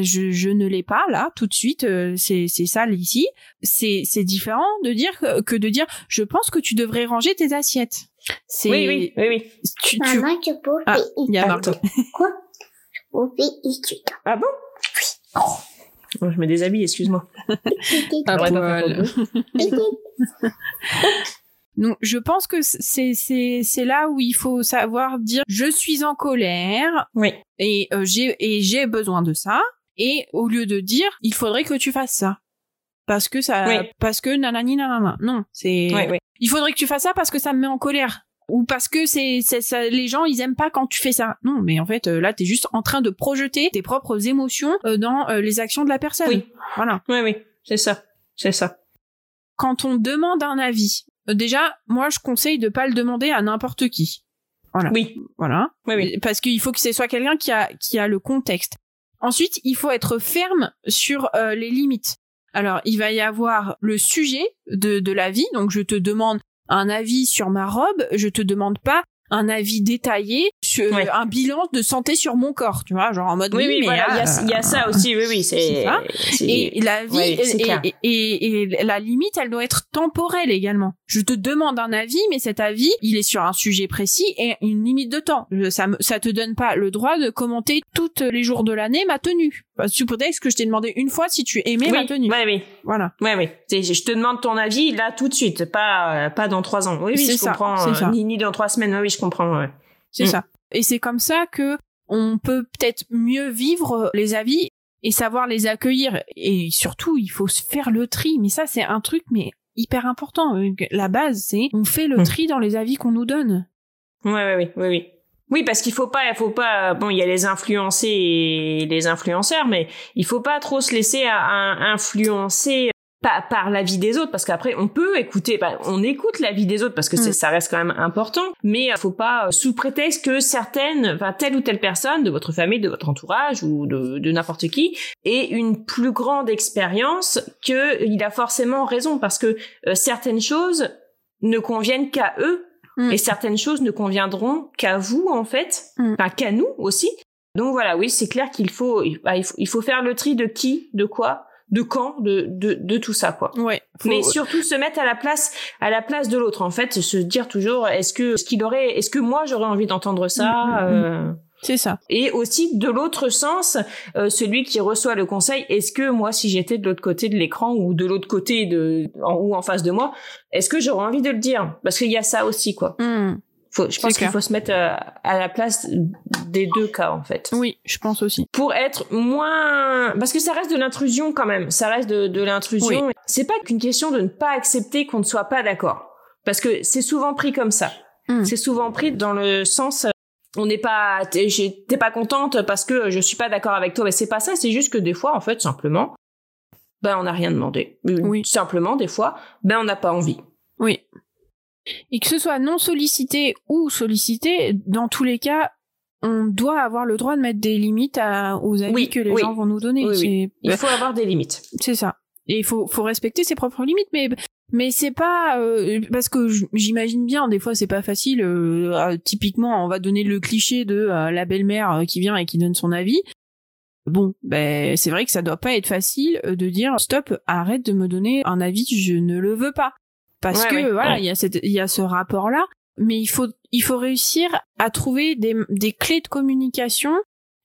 S1: je, je ne l'ai pas là tout de suite, euh, c'est c'est sale ici. C'est c'est différent de dire que, de dire je pense que tu devrais ranger tes assiettes.
S2: C'est oui oui oui oui.
S3: Tu, tu... Maman, tu peux
S1: ah, il y a Marco.
S3: Quoi?
S2: Ah bon? Oui. Oh, je me déshabille, excuse-moi.
S1: ah, Donc je pense que c'est c'est c'est là où il faut savoir dire je suis en colère.
S2: Oui.
S1: Et euh, j'ai et j'ai besoin de ça et au lieu de dire il faudrait que tu fasses ça parce que ça parce que nanani nanana. Non, c'est il faudrait que tu fasses ça parce que ça me met en colère ou parce que c'est ça les gens ils aiment pas quand tu fais ça. Non, mais en fait euh, là tu es juste en train de projeter tes propres émotions euh, dans les actions de la personne.
S2: Oui.
S1: Voilà.
S2: Oui oui, c'est ça. C'est ça.
S1: Quand on demande un avis euh, déjà, moi, je conseille de pas le demander à n'importe qui. Voilà.
S2: Oui.
S1: Voilà.
S2: Oui, oui.
S1: Parce qu'il faut que ce soit quelqu'un qui a, qui a le contexte. Ensuite, il faut être ferme sur euh, les limites. Alors, il va y avoir le sujet de, de la vie. Donc, je te demande un avis sur ma robe. Je te demande pas un avis détaillé sur un bilan de santé sur mon corps, tu vois, genre en mode
S2: oui, oui, il y, a, ça aussi, oui, oui, c'est
S1: et la vie et, et, et, la limite, elle doit être temporelle également. Je te demande un avis, mais cet avis, il est sur un sujet précis et une limite de temps. Ça ça te donne pas le droit de commenter toutes les jours de l'année ma tenue. Sous prétexte que je t'ai demandé une fois si tu aimais ma tenue.
S2: Oui, oui.
S1: Voilà.
S2: Oui, oui. Je te demande ton avis là tout de suite, pas pas dans trois ans. Oui, oui, je ça, comprends. Euh, ni, ni dans trois semaines. Oui, oui, je comprends.
S1: C'est mm. ça. Et c'est comme ça que on peut peut-être mieux vivre les avis et savoir les accueillir. Et surtout, il faut faire le tri. Mais ça, c'est un truc mais hyper important. La base, c'est on fait le mm. tri dans les avis qu'on nous donne.
S2: Ouais, oui, oui, oui. Oui, parce qu'il faut pas, il faut pas. Bon, il y a les influencés et les influenceurs, mais il faut pas trop se laisser influencer par la vie des autres parce qu'après on peut écouter bah, on écoute la vie des autres parce que mm. ça reste quand même important mais euh, faut pas euh, sous prétexte que certaines enfin telle ou telle personne de votre famille de votre entourage ou de, de n'importe qui ait une plus grande expérience que il a forcément raison parce que euh, certaines choses ne conviennent qu'à eux mm. et certaines choses ne conviendront qu'à vous en fait mm. enfin qu'à nous aussi donc voilà oui c'est clair qu'il faut, bah, il faut il faut faire le tri de qui de quoi de quand de, de, de tout ça quoi.
S1: Ouais.
S2: Mais surtout se mettre à la place à la place de l'autre en fait, se dire toujours est-ce que ce qu'il aurait est-ce que moi j'aurais envie d'entendre ça mm, mm. Euh,
S1: C'est ça.
S2: Et aussi de l'autre sens, euh, celui qui reçoit le conseil, est-ce que moi, si j'étais de l'autre côté de l'écran ou de l'autre côté de en, ou en face de moi, est-ce que j'aurais envie de le dire? Parce qu'il y a ça aussi, quoi.
S1: Hmm.
S2: Faut, je pense qu'il faut se mettre euh, à la place des deux cas en fait.
S1: Oui, je pense aussi.
S2: Pour être moins, parce que ça reste de l'intrusion quand même. Ça reste de, de l'intrusion. C'est pas qu'une question de ne pas accepter qu'on ne soit pas d'accord, parce que c'est souvent pris comme ça. Hmm. C'est souvent pris dans le sens on n'est pas t'es pas contente parce que je suis pas d'accord avec toi mais c'est pas ça c'est juste que des fois en fait simplement ben on n'a rien demandé. Oui. simplement des fois ben on n'a pas envie.
S1: Oui. Et que ce soit non sollicité ou sollicité dans tous les cas on doit avoir le droit de mettre des limites à, aux avis que les gens vont nous donner.
S2: Il faut avoir des limites.
S1: C'est ça. Et il faut faut respecter ses propres limites mais mais c'est pas euh, parce que j'imagine bien des fois c'est pas facile euh, euh, typiquement on va donner le cliché de la belle-mère qui vient et qui donne son avis. Bon ben c'est vrai que ça doit pas être facile de dire stop arrête de me donner un avis je ne le veux pas. Parce que voilà il y a cette il y a ce rapport là mais il faut il faut réussir à trouver des des clés de communication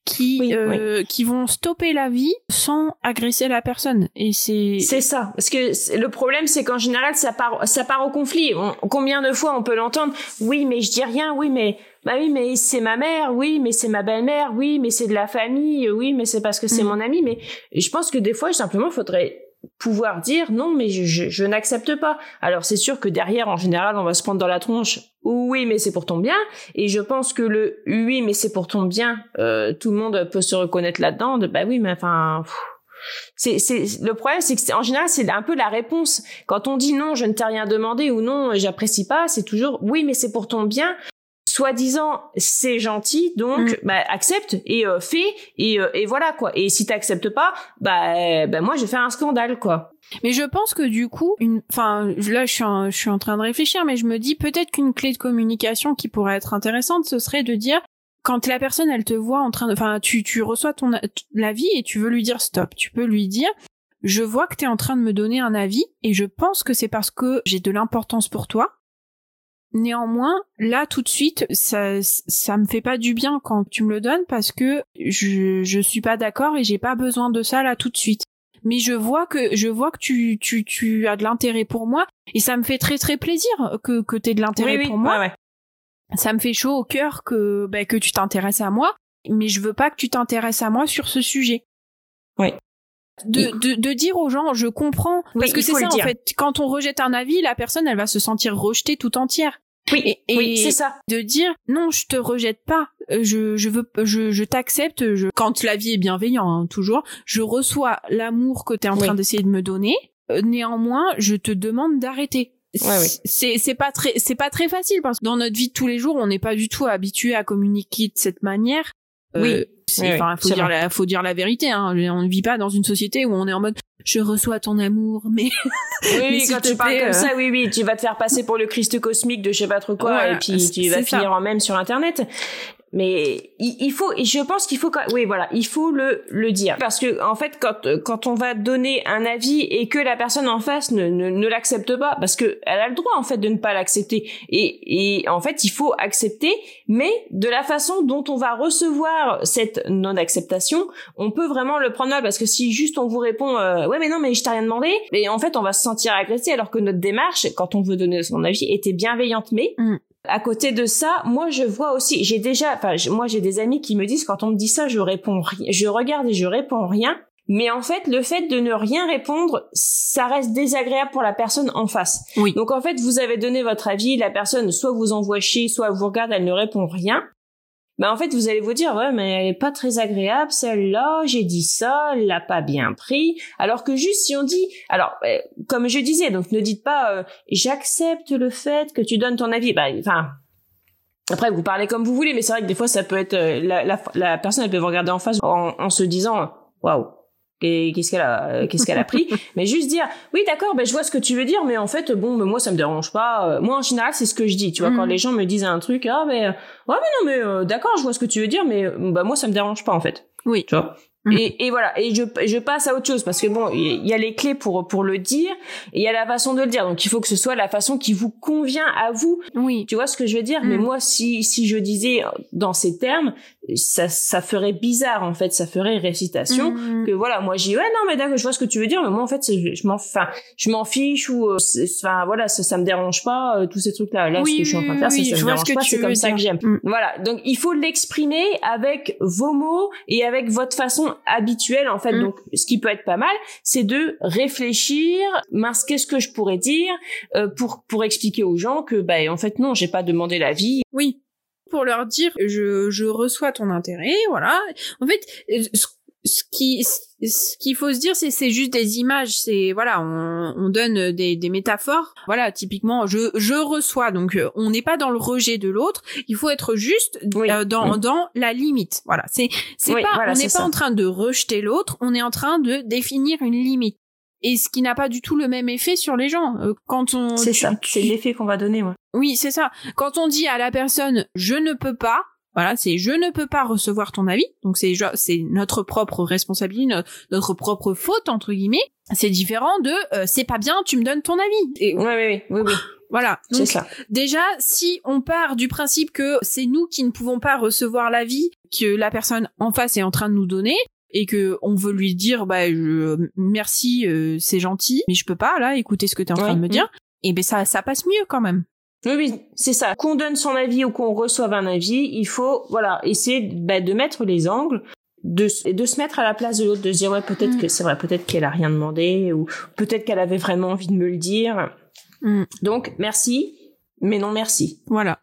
S1: qui euh, qui vont stopper la vie sans agresser la personne. Et c'est
S2: c'est ça. Parce que le problème c'est qu'en général ça part ça part au conflit. Combien de fois on peut l'entendre oui mais je dis rien oui mais bah oui mais c'est ma mère oui mais c'est ma belle-mère oui mais c'est de la famille oui mais c'est parce que c'est mm. mon ami mais je pense que des fois simplement faudrait pouvoir dire non mais je, je, n'accepte pas. Alors c'est sûr que derrière en général on va se prendre dans la tronche. Oui mais c'est pour ton bien. Et je pense que le oui mais c'est pour ton bien euh, tout le monde peut se reconnaître là-dedans. De bah oui mais enfin c'est c'est le problème c'est que en général c'est un peu la réponse. Quand on dit non je ne t'ai rien demandé ou non j'apprécie pas c'est toujours oui mais c'est pour ton bien soi-disant c'est gentil donc mm. bah accepte et euh, fais et euh, et voilà quoi. Et si t'acceptes pas bah bah moi je vais faire un scandale quoi.
S1: Mais je pense que du coup une enfin là je suis en, je suis en train de réfléchir mais je me dis peut-être qu'une clé de communication qui pourrait être intéressante ce serait de dire quand la personne elle te voit en train de enfin tu tu reçois ton l'avis et tu veux lui dire stop. Tu peux lui dire je vois que tu es en train de me donner un avis et je pense que c'est parce que j'ai de l'importance pour toi Néanmoins, là tout de suite, ça ça me fait pas du bien quand tu me le donnes parce que je je suis pas d'accord et j'ai pas besoin de ça là tout de suite. Mais je vois que je vois que tu tu tu as de l'intérêt pour moi et ça me fait très très plaisir que que aies de l'intérêt pour moi. Ça me fait chaud au cœur que bah, que tu t'intéresses à moi, mais je veux pas que tu t'intéresses à moi sur ce sujet.
S2: Oui.
S1: De, de, de, dire aux gens, je comprends, parce que c'est ça en fait. Quand on rejette un avis, la personne, elle va se sentir rejetée tout entière.
S2: Oui, oui, c'est ça.
S1: De dire non, je te rejette pas, euh, je, je veux, je, je t'accepte. Je... Quand la vie est bienveillante, hein, toujours, je reçois l'amour que tu es en train d'essayer de me donner. Euh, néanmoins, je te demande d'arrêter.
S2: Ouais, oui.
S1: C'est c'est pas très c'est pas très facile parce que dans notre vie de tous les jours, on n'est pas du tout habitué à communiquer de cette manière.
S2: Euh, oui.
S1: Enfin, faut dire la, faut dire la vérité. Hein. On ne vit pas dans une société où on est en mode je reçois ton amour, mais
S2: oui, quand tu parles comme ça, oui, oui, tu vas te faire passer pour le Christ cosmique de je sais pas trop quoi, et puis tu vas finir en même sur Internet mais il, faut je pense qu'il faut oui voilà il faut le le dire. Parce que en fait quand quand on va donner un avis et que la personne en face ne ne, ne l'accepte pas parce que elle a le droit en fait de ne pas l'accepter. Et et en fait il faut accepter mais de la façon dont on va recevoir cette non acceptation on peut vraiment le prendre mal. Parce que si juste on vous répond euh, ouais mais non mais je t'ai rien demandé et en fait on va se sentir agressé alors que notre démarche quand on veut donner son avis était bienveillante. Mais mm. À côté de ça, moi je vois aussi, j'ai déjà, enfin moi j'ai des amis qui me disent quand on me dit ça, je réponds rien, je regarde et je réponds rien. Mais en fait, le fait de ne rien répondre, ça reste désagréable pour la personne en face.
S1: Oui.
S2: Donc en fait, vous avez donné votre avis, la personne soit vous envoie chier, soit vous regarde, elle ne répond rien bah en fait vous allez vous dire ouais mais elle est pas très agréable celle-là j'ai dit ça elle l'a pas bien pris. Alors que juste si on dit alors euh, comme je disais donc ne dites pas euh, j'accepte le fait que tu donnes ton avis. Bah enfin après vous parlez comme vous voulez mais c'est vrai que des fois ça peut être euh, la, la, la, personne elle peut vous regarder en face en, en se disant waouh qu'est-ce qu'elle a euh, qu'est-ce qu'elle a pris mais juste dire oui d'accord ben je vois ce que tu veux dire mais en fait bon ben, moi ça me dérange pas euh, moi en général c'est ce que je dis tu vois quand mm. les gens me disent un truc ah mais euh, ouais mais non mais d'accord je vois ce que tu veux dire mais ben moi ça me dérange pas en fait
S1: oui
S2: tu vois Mm. Et, et, voilà, et je, je passe à autre chose parce que bon, il y a les clés pour pour le dire et il y a la façon de le dire. Donc il faut que ce soit la façon qui vous convient à vous.
S1: Oui.
S2: Tu vois ce que je veux dire? Mais mm. moi, si si je disais dans ces termes, ça, ça ferait bizarre en fait, ça ferait récitation mm. que voilà, moi j'ai ouais non mais d'accord, je vois ce que tu veux dire, mais moi en fait je, m'en, enfin je m'en fiche ou euh, enfin voilà ça, ça me dérange pas euh, tous ces trucs là. Là ce que je suis en train de faire, ça, ça me dérange pas, c'est comme ça que j'aime. Mm. Voilà, donc il faut l'exprimer avec vos mots et avec votre façon habituelle en fait. Mm. Donc ce qui peut être pas mal, c'est de réfléchir, mince qu'est-ce que je pourrais dire euh, pour pour expliquer aux gens que bah en fait non, j'ai pas demandé l'avis.
S1: Oui, pour leur dire je, je reçois ton intérêt, voilà. En fait, ce qui ce qu'il faut se dire c'est c'est juste des images c'est voilà on, on donne des, des métaphores. Voilà typiquement je je reçois donc euh, on n'est pas dans le rejet de l'autre il faut être juste euh, dans dans la limite voilà. C'est c'est pas on n'est pas en train de rejeter l'autre on est en train de définir une limite et ce qui n'a pas du tout le même effet sur les gens. Euh, quand on
S2: c'est ça, c'est l'effet qu'on va donner. Ouais.
S1: Oui, c'est ça. Quand on dit à la personne je ne peux pas, voilà, c'est je ne peux pas recevoir ton avis. Donc c'est c'est notre propre responsabilité, notre, propre faute entre guillemets. C'est différent de euh, c'est pas bien, tu me donnes ton avis.
S2: Et, oui, oui, oui, oui.
S1: Voilà. C'est ça. Déjà, si on part du principe que c'est nous qui ne pouvons pas recevoir l'avis que la personne en face est en train de nous donner, et que on veut lui dire bah je, merci euh, c'est gentil mais je peux pas là écouter ce que tu es en train de me dire et ben ça ça passe mieux quand même
S2: oui, oui, c'est ça. Qu'on donne son avis ou qu'on reçoive un avis, il faut, voilà, essayer bah, de mettre les angles, de, de se mettre à la place de l'autre, de se dire ouais peut-être mm. que c'est vrai, peut-être qu'elle a rien demandé ou peut-être qu'elle avait vraiment envie de me le dire. Mm. Donc merci, mais non merci.
S1: Voilà.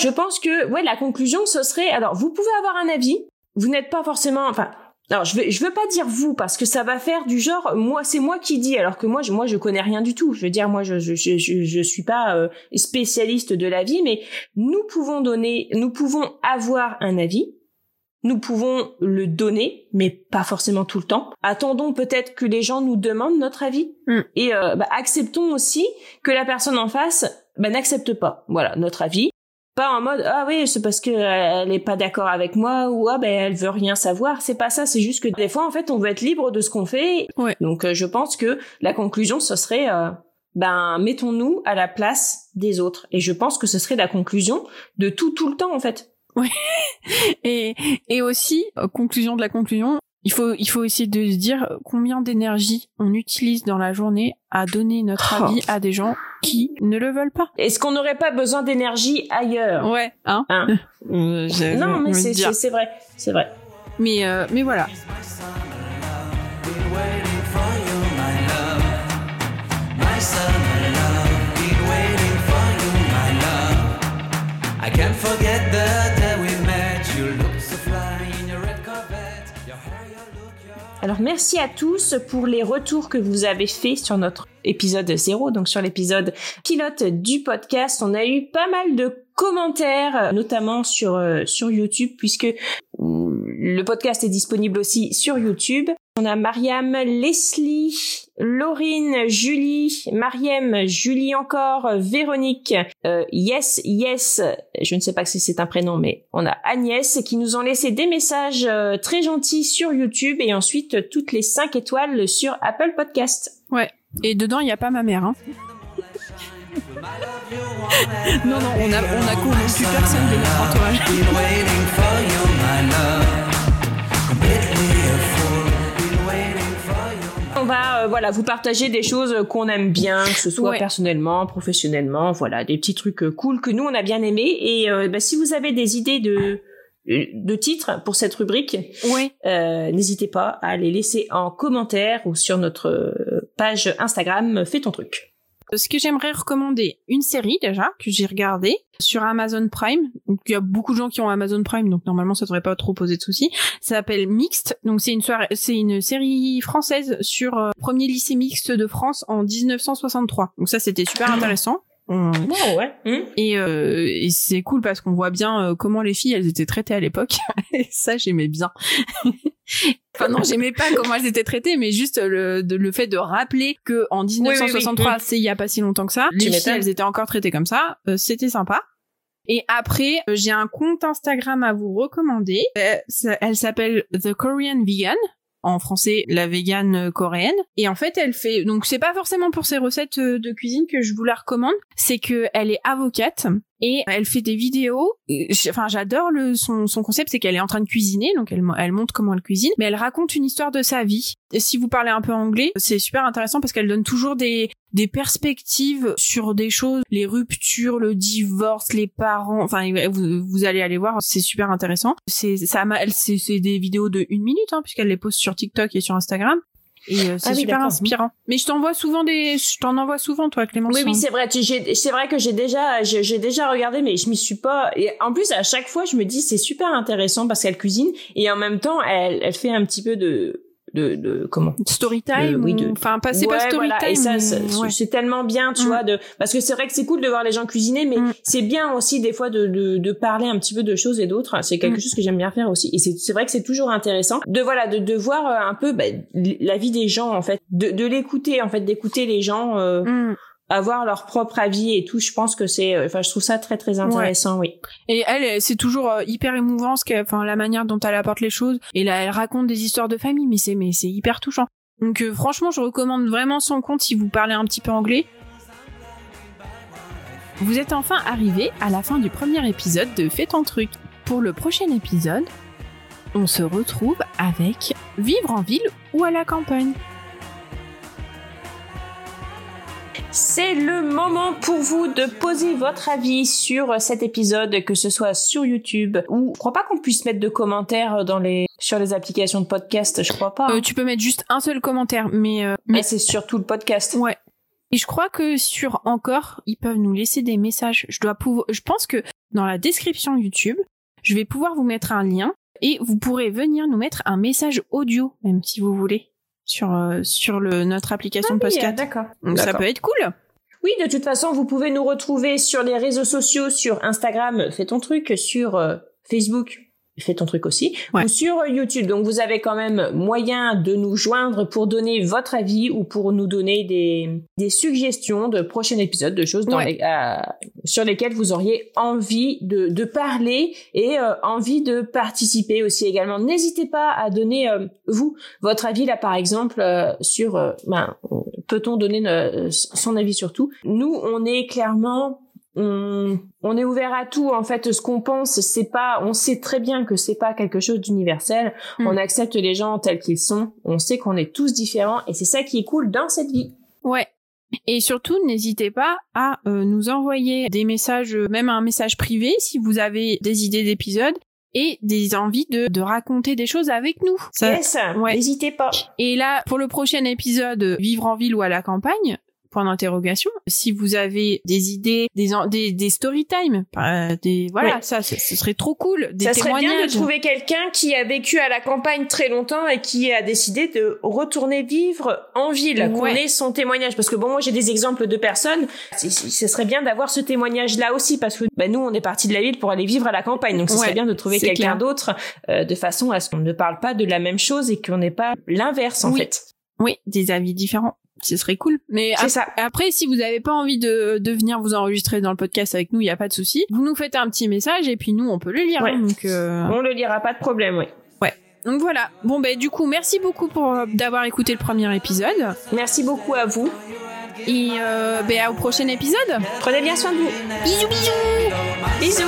S2: Je pense que ouais la conclusion ce serait alors vous pouvez avoir un avis, vous n'êtes pas forcément, enfin alors je veux je veux pas dire vous parce que ça va faire du genre moi c'est moi qui dis alors que moi je moi je connais rien du tout. Je veux dire moi je je je je, suis pas euh, spécialiste de la vie mais nous pouvons donner nous pouvons avoir un avis. Nous pouvons le donner, mais pas forcément tout le temps. Attendons peut-être que les gens nous demandent notre avis mm. et euh, bah, acceptons aussi que la personne en face bah, n'accepte pas. Voilà notre avis pas en mode ah oui c'est parce que euh, elle est pas d'accord avec moi ou ah ben elle veut rien savoir. C'est pas ça c'est juste que des fois en fait on veut être libre de ce qu'on fait. Donc euh, je pense que la conclusion ce serait euh, ben mettons-nous à la place des autres. Et je pense que ce serait la conclusion de tout tout le temps en fait.
S1: Oui et et aussi conclusion de la conclusion il faut, il faut essayer de se dire combien d'énergie on utilise dans la journée à donner notre oh. avis à des gens qui ne le veulent pas.
S2: Est-ce qu'on n'aurait pas besoin d'énergie ailleurs?
S1: Ouais, hein, hein?
S2: Non, mais c'est, c'est, vrai, c'est vrai.
S1: Mais, euh, mais voilà.
S2: Alors merci à tous pour les retours que vous avez faits sur notre épisode 0, donc sur l'épisode pilote du podcast. On a eu pas mal de commentaires, notamment sur, euh, sur YouTube, puisque le podcast est disponible aussi sur YouTube. On a Mariam, Leslie, Laurine, Julie, Mariem, Julie encore, Véronique, euh, Yes, Yes, je ne sais pas si c'est un prénom, mais on a Agnès qui nous ont laissé des messages euh, très gentils sur YouTube et ensuite toutes les 5 étoiles sur Apple Podcast.
S1: Ouais, et dedans il n'y a pas ma mère. Hein. non, non, on a, on a convaincu personne de notre entourage.
S2: On va euh, voilà vous partager des choses qu'on aime bien, que ce soit personnellement, professionnellement, voilà des petits trucs euh, cool que nous on a bien aimé. Et euh, bah, si vous avez des idées de de titres pour cette rubrique,
S1: oui.
S2: n'hésitez pas à les laisser en commentaire ou sur notre page Instagram. Fais ton truc.
S1: Ce que j'aimerais recommander, une série déjà que j'ai regardée sur Amazon Prime. Donc il y a beaucoup de gens qui ont Amazon Prime, donc normalement ça devrait pas trop poser de soucis. Ça s'appelle Mixte. Donc c'est une soirée, c'est une série française sur euh, premier lycée mixte de France en 1963. Donc ça c'était super intéressant.
S2: Mmh. ouais.
S1: Mmh. Et, euh, et c'est cool parce qu'on voit bien euh, comment les filles elles étaient traitées à l'époque. et ça j'aimais bien. enfin non, j'aimais pas comment elles étaient traitées, mais juste le, le fait de rappeler que en 1963, c'est il y a pas si longtemps que ça, les filles elles étaient encore traitées comme ça, euh, c'était sympa. Et après, euh, j'ai un compte Instagram à vous recommander. elle s'appelle The Korean Vegan en français la végane coréenne. Et en fait, elle fait donc c'est pas forcément pour ses recettes de cuisine que je vous la recommande, c'est que elle est avocate et elle fait des vidéos. Enfin, j'adore le son, son concept, c'est qu'elle est en train de cuisiner, donc elle, elle montre comment elle cuisine, mais elle raconte une histoire de sa vie. Et si vous parlez un peu anglais, c'est super intéressant parce qu'elle donne toujours des des perspectives sur des choses, les ruptures, le divorce, les parents. Enfin, vous, vous allez aller voir, c'est super intéressant. C'est ça, c'est des vidéos de une minute, hein, puisqu'elle les poste sur TikTok et sur Instagram. Et euh, c'est ah super inspirant. Mais je t'envoie souvent des, je t'en envoie souvent toi, Clément.
S2: Oui, oui, c'est vrai. C'est vrai que j'ai déjà, j'ai déjà regardé, mais je m'y suis pas. Et en plus, à chaque fois, je me dis c'est super intéressant parce qu'elle cuisine et en même temps, elle, elle fait un petit peu de de, de comment
S1: story time oui enfin pas c'est pas story time
S2: et ça c'est tellement bien tu mm. vois de parce que c'est vrai que c'est cool de voir les gens cuisiner mais mm. c'est bien aussi des fois de, de, de parler un petit peu de choses et d'autres c'est quelque mm. chose que j'aime bien faire aussi et c'est vrai que c'est toujours intéressant de voilà de, de voir euh, un peu bah, la vie des gens en fait de, de l'écouter en fait d'écouter les gens euh, avoir leur propre avis et tout je pense que c'est euh, enfin je trouve ça très très intéressant oui.
S1: Et elle c'est toujours euh, hyper émouvant ce enfin la manière dont elle apporte les choses. Et là elle raconte des histoires de famille mais c'est mais c'est hyper touchant. Donc euh, franchement je recommande vraiment son compte si vous parlez un petit peu anglais. Vous êtes enfin arrivé à la fin du premier épisode de Fais ton truc. Pour le prochain épisode on se retrouve avec vivre en ville ou à la campagne
S2: C'est le moment pour vous de poser votre avis sur cet épisode, que ce soit sur YouTube ou je crois pas qu'on puisse mettre de commentaires dans les sur les applications de podcast, je crois pas.
S1: Euh, tu peux mettre juste un seul commentaire, mais
S2: euh, mais c'est surtout le podcast.
S1: Ouais. Et je crois que sur encore, ils peuvent nous laisser des messages. Je dois pouvoir, je pense que dans la description YouTube, je vais pouvoir vous mettre un lien et vous pourrez venir nous mettre un message audio, même si vous voulez sur euh, sur le notre application ah.
S2: D'accord.
S1: Donc ça peut être cool.
S2: Oui, de toute façon, vous pouvez nous retrouver sur les réseaux sociaux, sur Instagram, fais ton truc, sur euh, Facebook, fais ton truc aussi, ou sur YouTube. Donc vous avez quand même moyen de nous joindre pour donner votre avis ou pour nous donner des, des suggestions de prochains épisodes, de choses dans les, euh, sur lesquelles vous auriez envie de, de parler et euh, envie de participer aussi également. N'hésitez pas à donner euh, vous votre avis là par exemple sur ben, peut-on donner son avis sur tout. Nous on est clairement on, on, est ouvert à tout. En fait, ce qu'on pense, c'est pas, on sait très bien que c'est pas quelque chose d'universel. Hmm. On accepte les gens tels qu'ils sont. On sait qu'on est tous différents et c'est ça qui est cool dans cette vie.
S1: Ouais. Et surtout, n'hésitez pas à euh, nous envoyer des messages, euh, même un message privé, si vous avez des idées d'épisodes et des envies de, de raconter des choses avec nous.
S2: Ça, yes, ouais. n'hésitez pas.
S1: Et là, pour le prochain épisode, Vivre en ville ou à la campagne, point d'interrogation. Si vous avez des idées, des des, des story time, des voilà, ça, ce serait trop cool. Des
S2: ça
S1: serait
S2: bien de trouver quelqu'un qui a vécu à la campagne très longtemps et qui a décidé de retourner vivre en ville, qu'on ait son témoignage. Parce que bon, moi j'ai des exemples de personnes. Ce serait bien d'avoir ce témoignage-là aussi, parce que bah, nous on est parti de la ville pour aller vivre à la campagne, donc ce serait bien de trouver quelqu'un d'autre euh, de façon à ce qu'on ne parle pas de la même chose et qu'on n'ait pas l'inverse en fait.
S1: Oui, des avis différents ce serait cool. Mais après, si vous n'avez pas envie de, venir vous enregistrer dans le podcast avec nous, il n'y a pas de souci. Vous nous faites un petit message et puis nous, on peut le lire. Hein, donc. Euh.
S2: On le lira, pas de problème, oui.
S1: Ouais. Donc voilà. Bon, ben bah, du coup, merci beaucoup pour euh, d'avoir écouté le premier épisode.
S2: Merci beaucoup à vous.
S1: Et euh, ben, au prochain épisode.
S2: Prenez bien soin de vous.
S1: Bisous, bisous.
S2: Bisous.